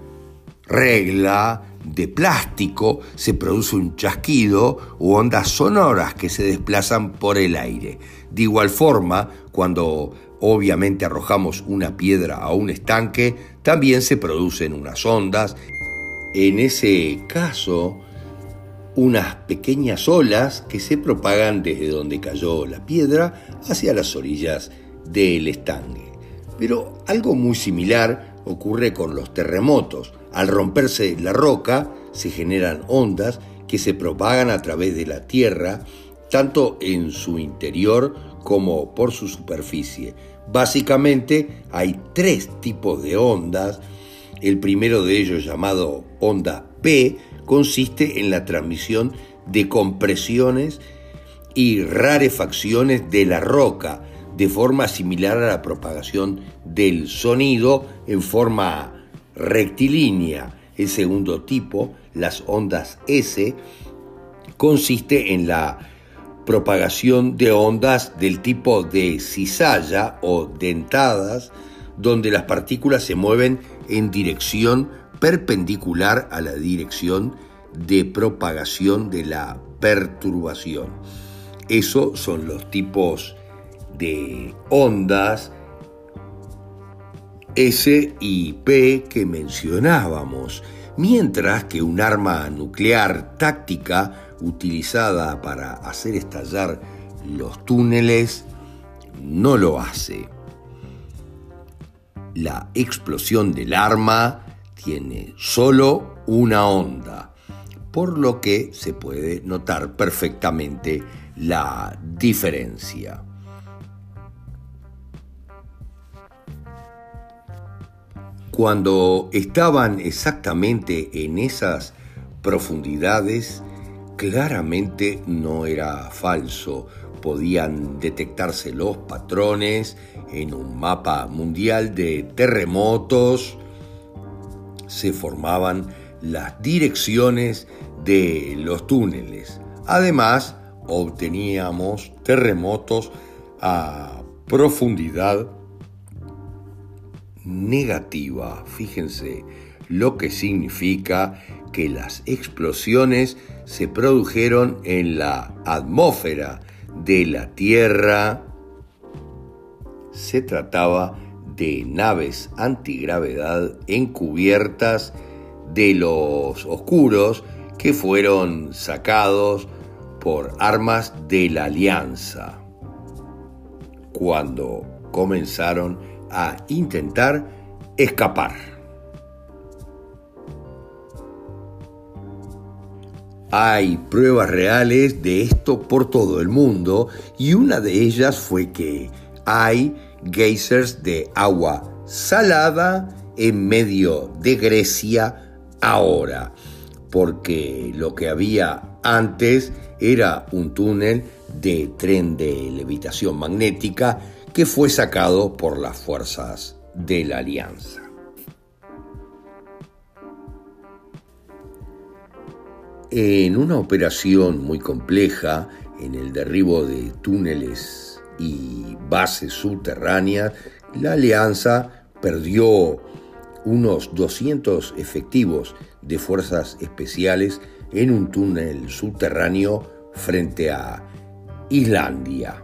regla de plástico se produce un chasquido u ondas sonoras que se desplazan por el aire. De igual forma, cuando obviamente arrojamos una piedra a un estanque, también se producen unas ondas. En ese caso, unas pequeñas olas que se propagan desde donde cayó la piedra hacia las orillas del estanque. Pero algo muy similar ocurre con los terremotos. Al romperse la roca se generan ondas que se propagan a través de la Tierra, tanto en su interior como por su superficie. Básicamente hay tres tipos de ondas. El primero de ellos, llamado onda P, consiste en la transmisión de compresiones y rarefacciones de la roca, de forma similar a la propagación del sonido en forma rectilínea. El segundo tipo, las ondas S, consiste en la propagación de ondas del tipo de cizalla o dentadas, donde las partículas se mueven en dirección perpendicular a la dirección de propagación de la perturbación. Esos son los tipos de ondas S y P que mencionábamos, mientras que un arma nuclear táctica utilizada para hacer estallar los túneles no lo hace. La explosión del arma tiene solo una onda. por lo que se puede notar perfectamente la diferencia. Cuando estaban exactamente en esas profundidades, claramente no era falso. Podían detectarse los patrones en un mapa mundial de terremotos. Se formaban las direcciones de los túneles. Además, obteníamos terremotos a profundidad negativa. Fíjense lo que significa que las explosiones se produjeron en la atmósfera de la Tierra. Se trataba de naves antigravedad encubiertas de los oscuros que fueron sacados por armas de la Alianza cuando comenzaron a intentar escapar. Hay pruebas reales de esto por todo el mundo y una de ellas fue que hay geysers de agua salada en medio de Grecia ahora, porque lo que había antes era un túnel de tren de levitación magnética que fue sacado por las fuerzas de la Alianza. En una operación muy compleja, en el derribo de túneles y bases subterráneas, la Alianza perdió unos 200 efectivos de fuerzas especiales en un túnel subterráneo frente a Islandia.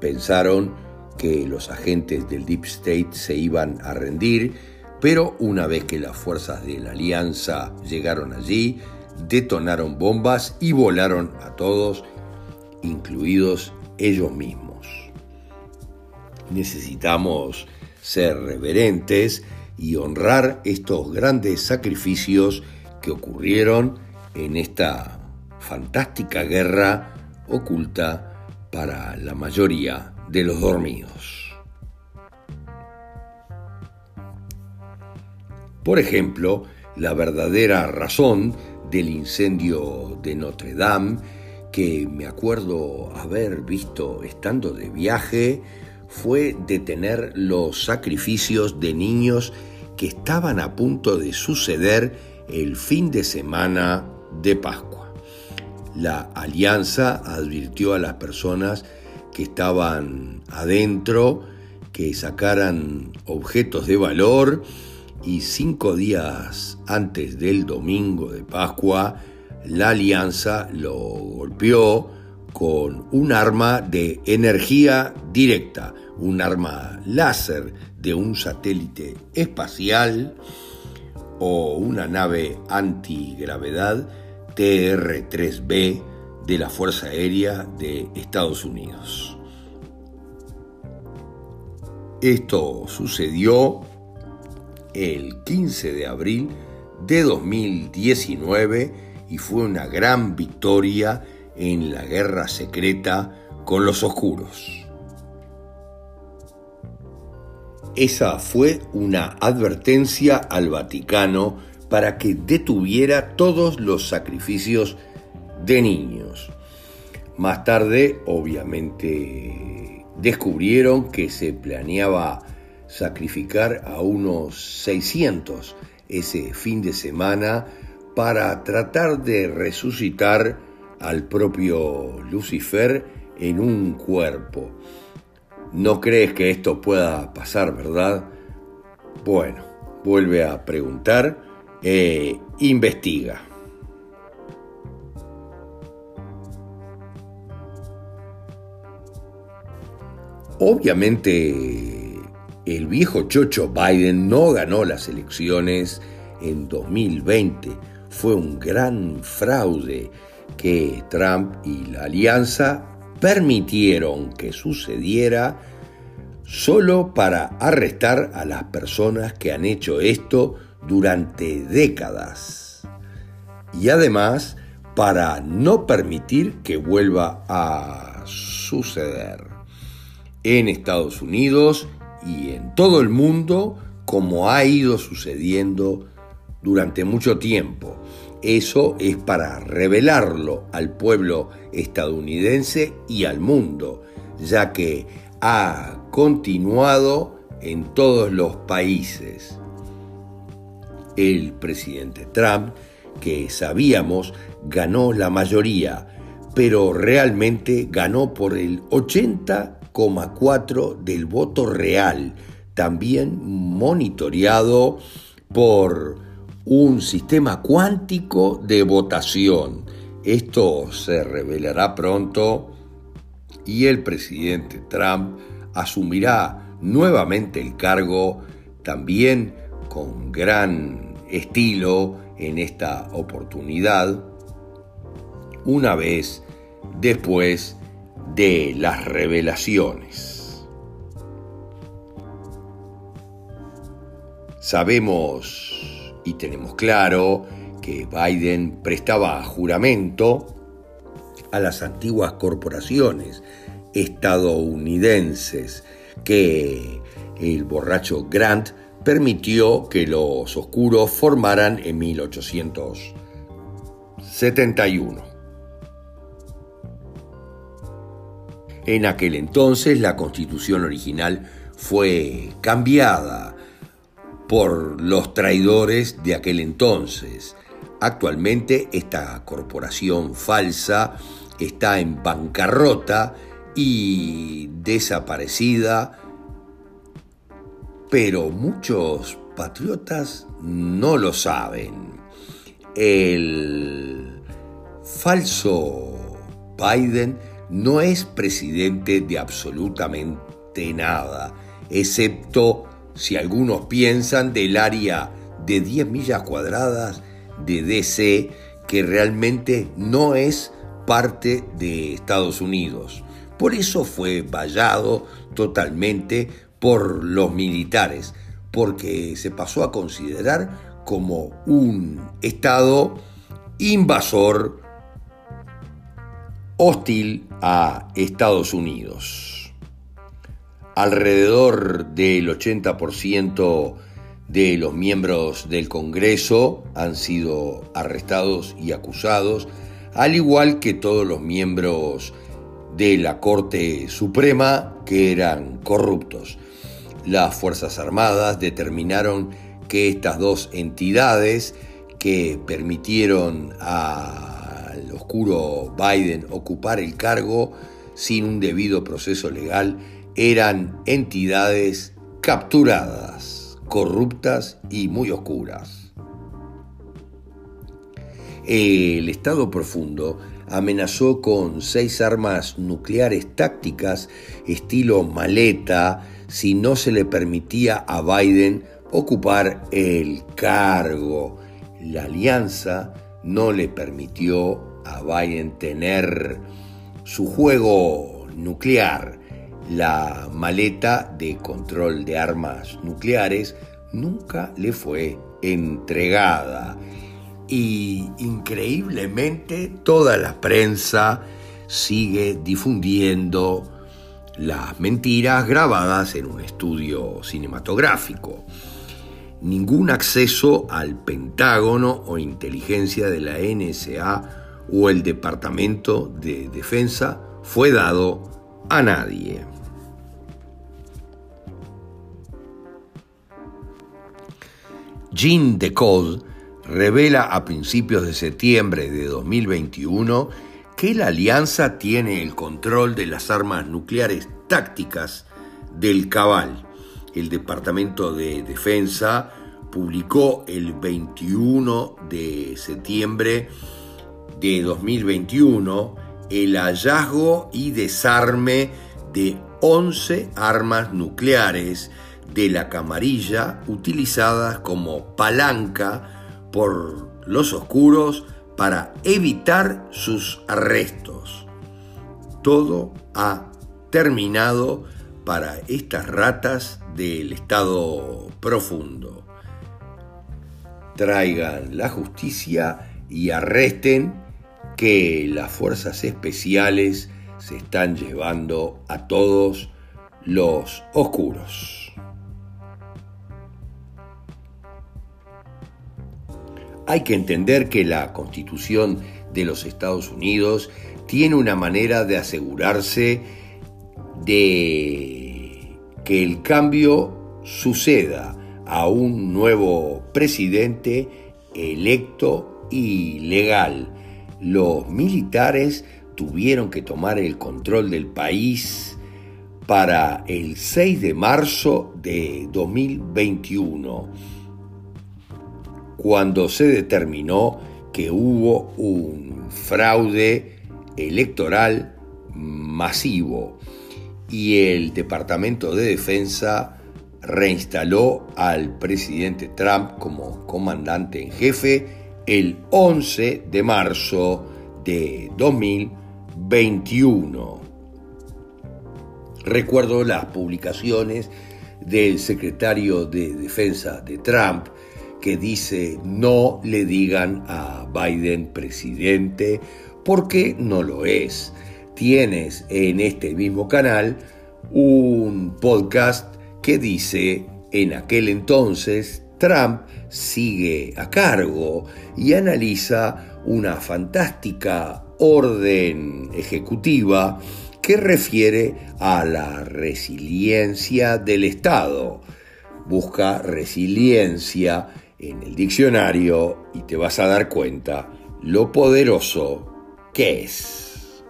Pensaron que los agentes del Deep State se iban a rendir, pero una vez que las fuerzas de la Alianza llegaron allí, detonaron bombas y volaron a todos, incluidos ellos mismos. Necesitamos ser reverentes y honrar estos grandes sacrificios que ocurrieron en esta fantástica guerra oculta para la mayoría de los dormidos. Por ejemplo, la verdadera razón del incendio de Notre Dame, que me acuerdo haber visto estando de viaje, fue detener los sacrificios de niños que estaban a punto de suceder el fin de semana de Pascua. La alianza advirtió a las personas que estaban adentro, que sacaran objetos de valor y cinco días antes del domingo de Pascua, la alianza lo golpeó con un arma de energía directa, un arma láser de un satélite espacial o una nave antigravedad TR-3B de la Fuerza Aérea de Estados Unidos. Esto sucedió el 15 de abril de 2019 y fue una gran victoria en la guerra secreta con los oscuros. Esa fue una advertencia al Vaticano para que detuviera todos los sacrificios de niños. Más tarde, obviamente, descubrieron que se planeaba sacrificar a unos 600 ese fin de semana para tratar de resucitar al propio Lucifer en un cuerpo. No crees que esto pueda pasar, ¿verdad? Bueno, vuelve a preguntar e investiga. Obviamente, el viejo chocho Biden no ganó las elecciones en 2020. Fue un gran fraude que Trump y la alianza permitieron que sucediera solo para arrestar a las personas que han hecho esto durante décadas. y además para no permitir que vuelva a suceder. En Estados Unidos y en todo el mundo, como ha ido sucediendo durante mucho tiempo. Eso es para revelarlo al pueblo estadounidense y al mundo, ya que ha continuado en todos los países. El presidente Trump, que sabíamos ganó la mayoría, pero realmente ganó por el 80,4 del voto real, también monitoreado por un sistema cuántico de votación. Esto se revelará pronto y el presidente Trump asumirá nuevamente el cargo también con gran estilo en esta oportunidad, una vez después de las revelaciones. Sabemos y tenemos claro que Biden prestaba juramento a las antiguas corporaciones estadounidenses que el borracho Grant permitió que los oscuros formaran en 1871. En aquel entonces la constitución original fue cambiada por los traidores de aquel entonces. Actualmente esta corporación falsa está en bancarrota y desaparecida, pero muchos patriotas no lo saben. El falso Biden no es presidente de absolutamente nada, excepto si algunos piensan del área de 10 millas cuadradas de DC que realmente no es parte de Estados Unidos. Por eso fue vallado totalmente por los militares, porque se pasó a considerar como un Estado invasor hostil a Estados Unidos. Alrededor del 80% de los miembros del Congreso han sido arrestados y acusados, al igual que todos los miembros de la Corte Suprema que eran corruptos. Las Fuerzas Armadas determinaron que estas dos entidades que permitieron al oscuro Biden ocupar el cargo sin un debido proceso legal eran entidades capturadas, corruptas y muy oscuras. El Estado profundo amenazó con seis armas nucleares tácticas estilo maleta si no se le permitía a Biden ocupar el cargo. La alianza no le permitió a Biden tener su juego nuclear la maleta de control de armas nucleares nunca le fue entregada. Y increíblemente toda la prensa sigue difundiendo las mentiras grabadas en un estudio cinematográfico. Ningún acceso al Pentágono o inteligencia de la NSA o el Departamento de Defensa fue dado a nadie. Jean Decode revela a principios de septiembre de 2021 que la alianza tiene el control de las armas nucleares tácticas del Cabal. El Departamento de Defensa publicó el 21 de septiembre de 2021 el hallazgo y desarme de 11 armas nucleares de la camarilla utilizadas como palanca por los oscuros para evitar sus arrestos. Todo ha terminado para estas ratas del estado profundo. Traigan la justicia y arresten que las fuerzas especiales se están llevando a todos los oscuros. Hay que entender que la constitución de los Estados Unidos tiene una manera de asegurarse de que el cambio suceda a un nuevo presidente electo y legal. Los militares tuvieron que tomar el control del país para el 6 de marzo de 2021, cuando se determinó que hubo un fraude electoral masivo y el Departamento de Defensa reinstaló al presidente Trump como comandante en jefe el 11 de marzo de 2021. Recuerdo las publicaciones del secretario de Defensa de Trump que dice no le digan a Biden presidente porque no lo es. Tienes en este mismo canal un podcast que dice, en aquel entonces Trump sigue a cargo y analiza una fantástica orden ejecutiva que refiere a la resiliencia del Estado. Busca resiliencia en el diccionario y te vas a dar cuenta lo poderoso que es.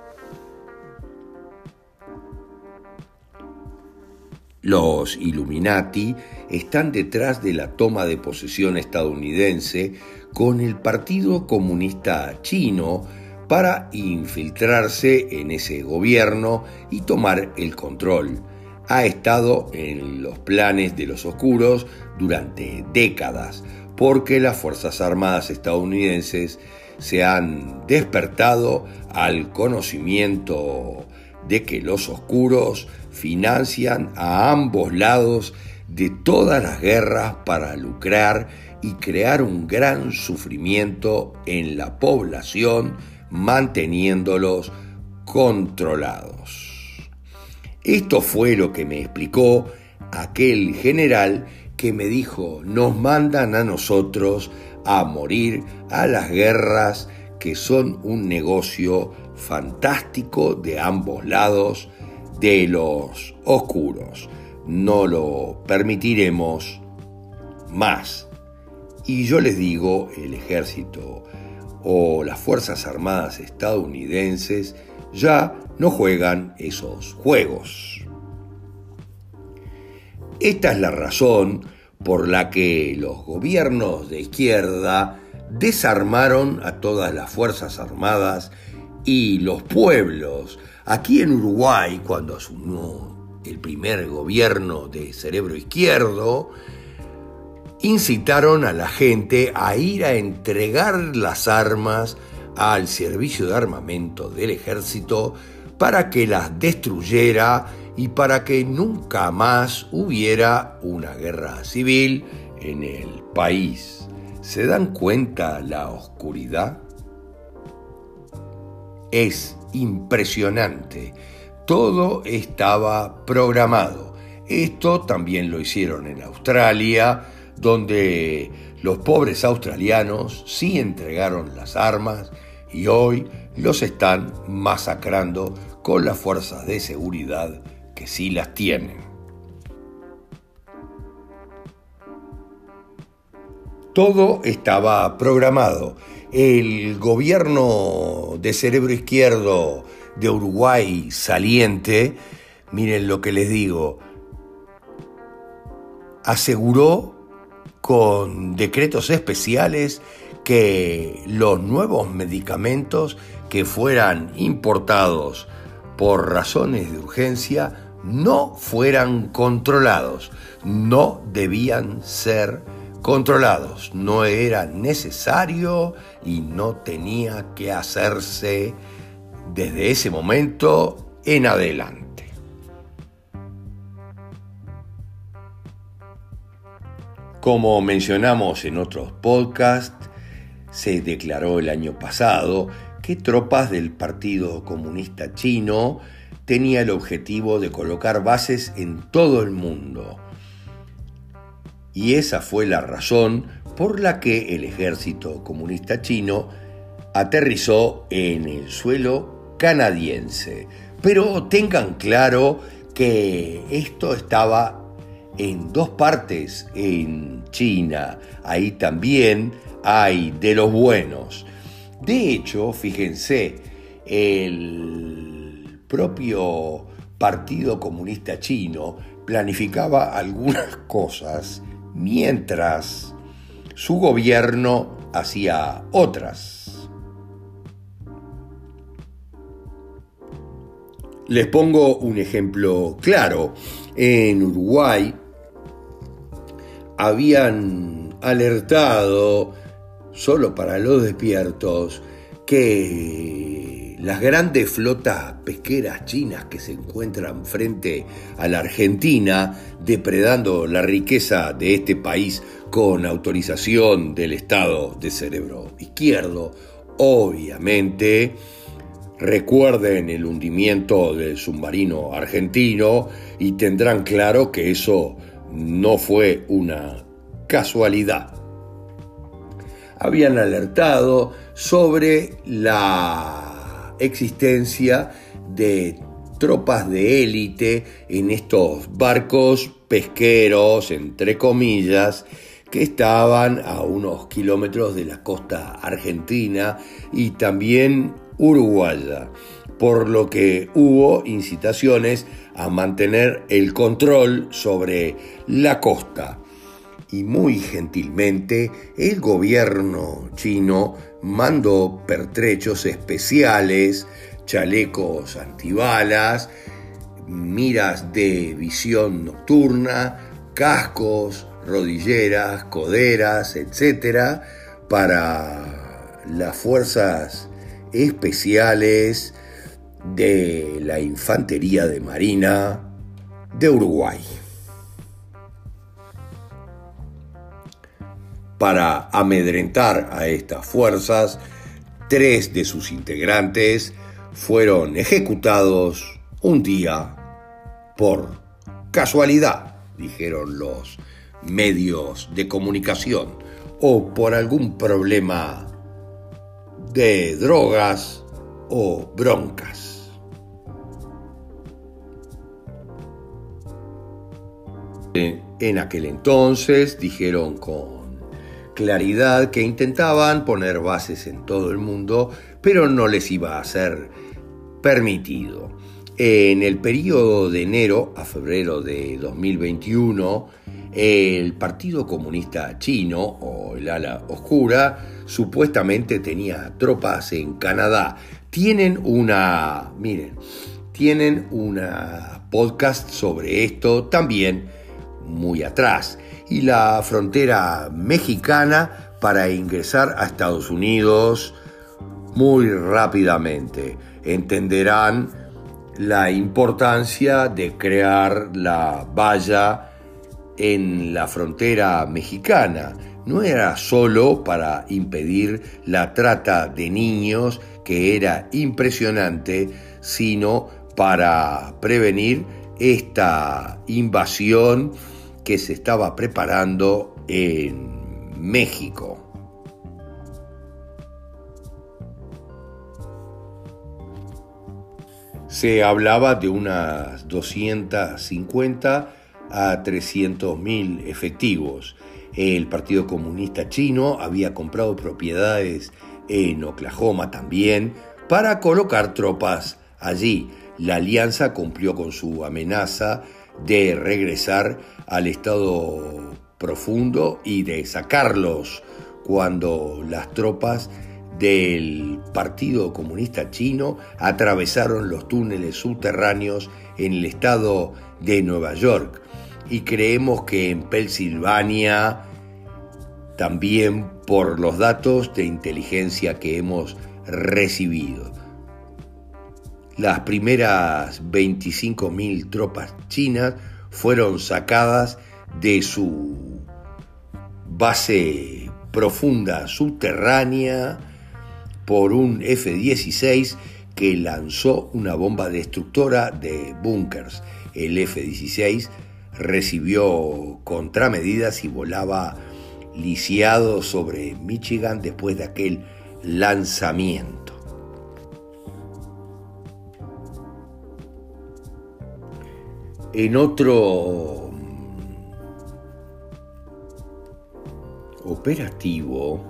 Los Illuminati están detrás de la toma de posesión estadounidense con el Partido Comunista Chino para infiltrarse en ese gobierno y tomar el control. Ha estado en los planes de los oscuros durante décadas, porque las Fuerzas Armadas estadounidenses se han despertado al conocimiento de que los oscuros financian a ambos lados de todas las guerras para lucrar y crear un gran sufrimiento en la población manteniéndolos controlados. Esto fue lo que me explicó aquel general que me dijo, nos mandan a nosotros a morir a las guerras que son un negocio fantástico de ambos lados de los oscuros. No lo permitiremos más. Y yo les digo, el ejército o las Fuerzas Armadas estadounidenses ya no juegan esos juegos. Esta es la razón por la que los gobiernos de izquierda desarmaron a todas las Fuerzas Armadas y los pueblos. Aquí en Uruguay, cuando asumió el primer gobierno de cerebro izquierdo, incitaron a la gente a ir a entregar las armas al servicio de armamento del ejército para que las destruyera y para que nunca más hubiera una guerra civil en el país. ¿Se dan cuenta la oscuridad? Es impresionante. Todo estaba programado. Esto también lo hicieron en Australia, donde los pobres australianos sí entregaron las armas y hoy los están masacrando con las fuerzas de seguridad sí las tienen. Todo estaba programado el gobierno de cerebro izquierdo de Uruguay saliente, miren lo que les digo, aseguró con decretos especiales que los nuevos medicamentos que fueran importados por razones de urgencia no fueran controlados, no debían ser controlados. No era necesario y no tenía que hacerse desde ese momento en adelante. Como mencionamos en otros podcasts, se declaró el año pasado que tropas del Partido Comunista Chino tenía el objetivo de colocar bases en todo el mundo. Y esa fue la razón por la que el ejército comunista chino aterrizó en el suelo canadiense. Pero tengan claro que esto estaba en dos partes en China. Ahí también hay de los buenos. De hecho, fíjense, el propio Partido Comunista Chino planificaba algunas cosas mientras su gobierno hacía otras. Les pongo un ejemplo claro. En Uruguay habían alertado, solo para los despiertos, que las grandes flotas pesqueras chinas que se encuentran frente a la Argentina, depredando la riqueza de este país con autorización del Estado de cerebro izquierdo, obviamente, recuerden el hundimiento del submarino argentino y tendrán claro que eso no fue una casualidad. Habían alertado sobre la existencia de tropas de élite en estos barcos pesqueros, entre comillas, que estaban a unos kilómetros de la costa argentina y también uruguaya, por lo que hubo incitaciones a mantener el control sobre la costa. Y muy gentilmente el gobierno chino mandó pertrechos especiales, chalecos antibalas, miras de visión nocturna, cascos, rodilleras, coderas, etc., para las fuerzas especiales de la Infantería de Marina de Uruguay. Para amedrentar a estas fuerzas, tres de sus integrantes fueron ejecutados un día por casualidad, dijeron los medios de comunicación, o por algún problema de drogas o broncas. En aquel entonces dijeron con claridad que intentaban poner bases en todo el mundo, pero no les iba a ser permitido. En el periodo de enero a febrero de 2021, el Partido Comunista Chino, o el ala oscura, supuestamente tenía tropas en Canadá. Tienen una, miren, tienen una podcast sobre esto también muy atrás, y la frontera mexicana para ingresar a Estados Unidos muy rápidamente. Entenderán la importancia de crear la valla en la frontera mexicana. No era solo para impedir la trata de niños, que era impresionante, sino para prevenir esta invasión que se estaba preparando en México. Se hablaba de unas 250 a 300 mil efectivos. El Partido Comunista Chino había comprado propiedades en Oklahoma también para colocar tropas allí. La alianza cumplió con su amenaza de regresar al estado profundo y de sacarlos cuando las tropas del Partido Comunista Chino atravesaron los túneles subterráneos en el estado de Nueva York y creemos que en Pensilvania también por los datos de inteligencia que hemos recibido. Las primeras 25.000 tropas chinas fueron sacadas de su base profunda subterránea por un F-16 que lanzó una bomba destructora de búnkers. El F-16 recibió contramedidas y volaba lisiado sobre Michigan después de aquel lanzamiento. En otro operativo,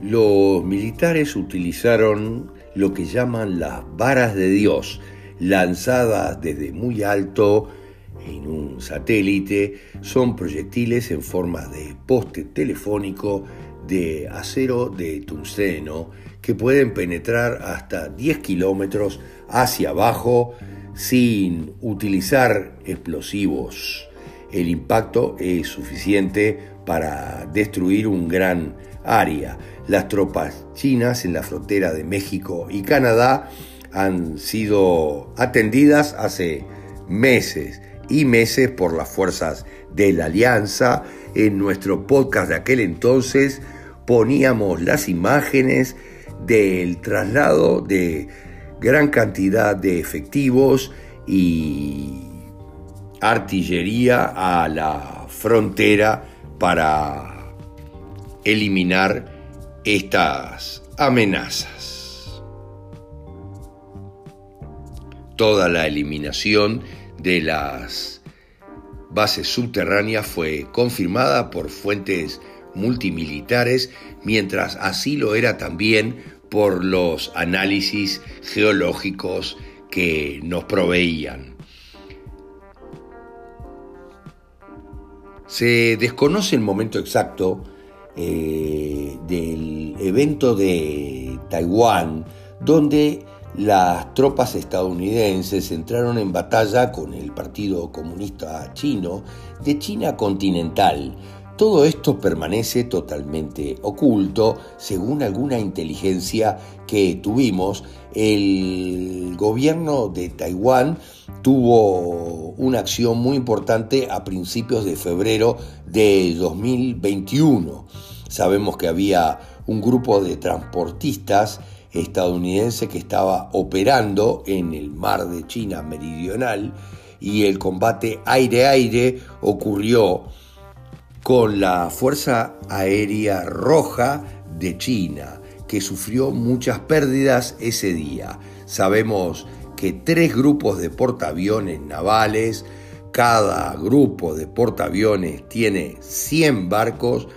los militares utilizaron lo que llaman las varas de Dios, lanzadas desde muy alto en un satélite, son proyectiles en forma de poste telefónico de acero de tungsteno que pueden penetrar hasta 10 kilómetros hacia abajo sin utilizar explosivos. El impacto es suficiente para destruir un gran área. Las tropas chinas en la frontera de México y Canadá han sido atendidas hace meses y meses por las fuerzas de la Alianza. En nuestro podcast de aquel entonces poníamos las imágenes del traslado de gran cantidad de efectivos y artillería a la frontera para eliminar estas amenazas. Toda la eliminación de las bases subterráneas fue confirmada por fuentes multimilitares, mientras así lo era también por los análisis geológicos que nos proveían. Se desconoce el momento exacto eh, del evento de Taiwán, donde las tropas estadounidenses entraron en batalla con el Partido Comunista Chino de China continental. Todo esto permanece totalmente oculto, según alguna inteligencia que tuvimos. El gobierno de Taiwán tuvo una acción muy importante a principios de febrero de 2021. Sabemos que había un grupo de transportistas estadounidense que estaba operando en el mar de China meridional y el combate aire-aire ocurrió con la Fuerza Aérea Roja de China, que sufrió muchas pérdidas ese día. Sabemos que tres grupos de portaaviones navales, cada grupo de portaaviones tiene 100 barcos,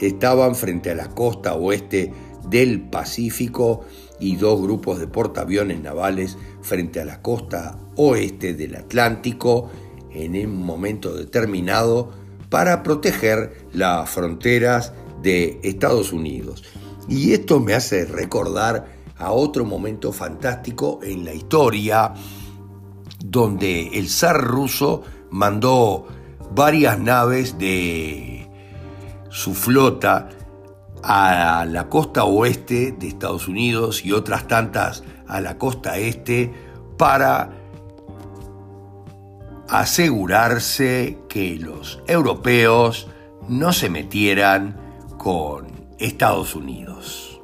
estaban frente a la costa oeste del Pacífico y dos grupos de portaaviones navales frente a la costa oeste del Atlántico en un momento determinado para proteger las fronteras de Estados Unidos. Y esto me hace recordar a otro momento fantástico en la historia donde el zar ruso mandó varias naves de su flota a la costa oeste de Estados Unidos y otras tantas a la costa este para asegurarse que los europeos no se metieran con Estados Unidos.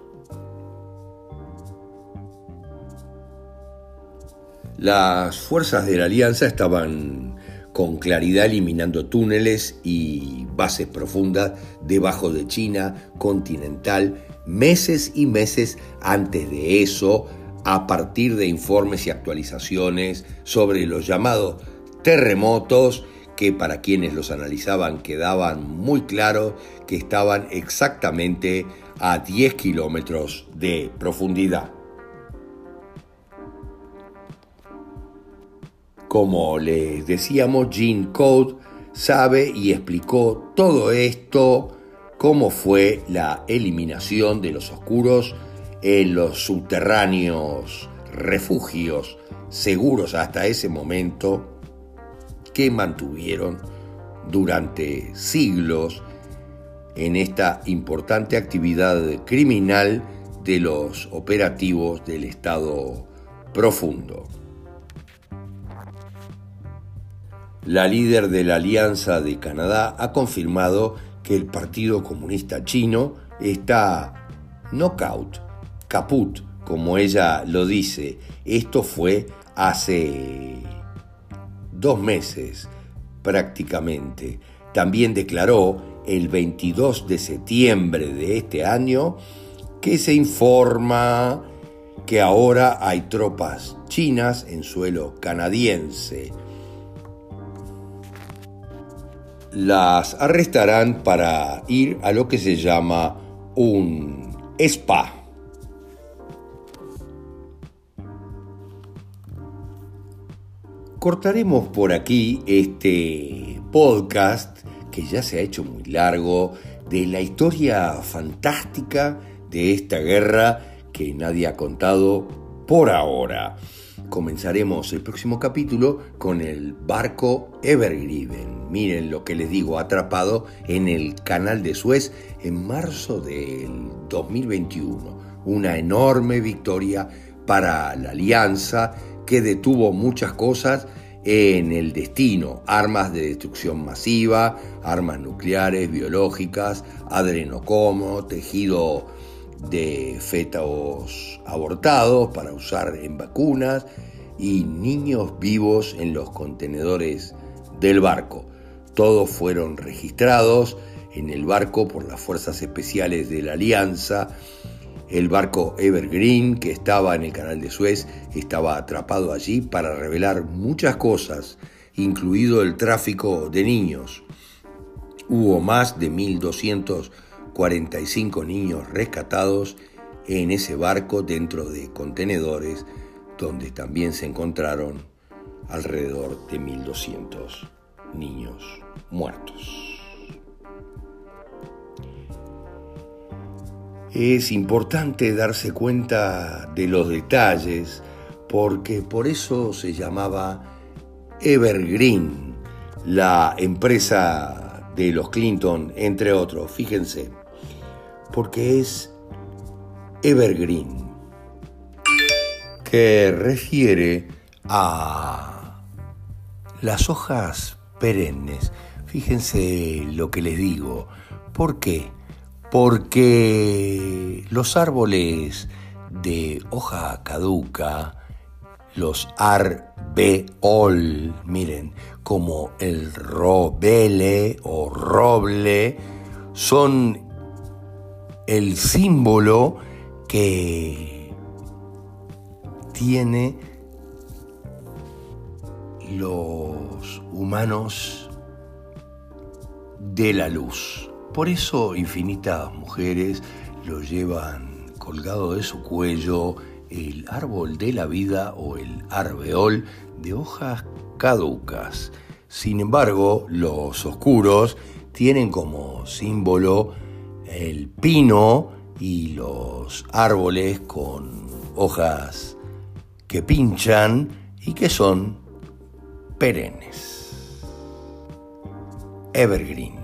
Las fuerzas de la alianza estaban con claridad eliminando túneles y bases profundas debajo de China continental meses y meses antes de eso, a partir de informes y actualizaciones sobre los llamados terremotos que para quienes los analizaban quedaban muy claro que estaban exactamente a 10 kilómetros de profundidad. Como les decíamos, Gene Code sabe y explicó todo esto, cómo fue la eliminación de los oscuros en los subterráneos refugios seguros hasta ese momento que mantuvieron durante siglos en esta importante actividad criminal de los operativos del Estado profundo. La líder de la Alianza de Canadá ha confirmado que el Partido Comunista Chino está knockout, caput, como ella lo dice. Esto fue hace dos meses prácticamente. También declaró el 22 de septiembre de este año que se informa que ahora hay tropas chinas en suelo canadiense. Las arrestarán para ir a lo que se llama un spa. Cortaremos por aquí este podcast que ya se ha hecho muy largo de la historia fantástica de esta guerra que nadie ha contado por ahora. Comenzaremos el próximo capítulo con el barco Evergreen. Miren lo que les digo, atrapado en el canal de Suez en marzo del 2021. Una enorme victoria para la alianza que detuvo muchas cosas en el destino, armas de destrucción masiva, armas nucleares, biológicas, adrenocomo, tejido de fetos abortados para usar en vacunas y niños vivos en los contenedores del barco. Todos fueron registrados en el barco por las fuerzas especiales de la Alianza. El barco Evergreen, que estaba en el canal de Suez, estaba atrapado allí para revelar muchas cosas, incluido el tráfico de niños. Hubo más de 1.200 45 niños rescatados en ese barco dentro de contenedores donde también se encontraron alrededor de 1.200 niños muertos. Es importante darse cuenta de los detalles porque por eso se llamaba Evergreen, la empresa de los Clinton, entre otros. Fíjense, porque es evergreen, que refiere a las hojas perennes. Fíjense lo que les digo. ¿Por qué? Porque los árboles de hoja caduca, los arbeol, miren, como el robele o roble, son el símbolo que tiene los humanos de la luz. Por eso infinitas mujeres lo llevan colgado de su cuello el árbol de la vida o el arbeol de hojas caducas. Sin embargo, los oscuros tienen como símbolo el pino y los árboles con hojas que pinchan y que son perennes. Evergreen.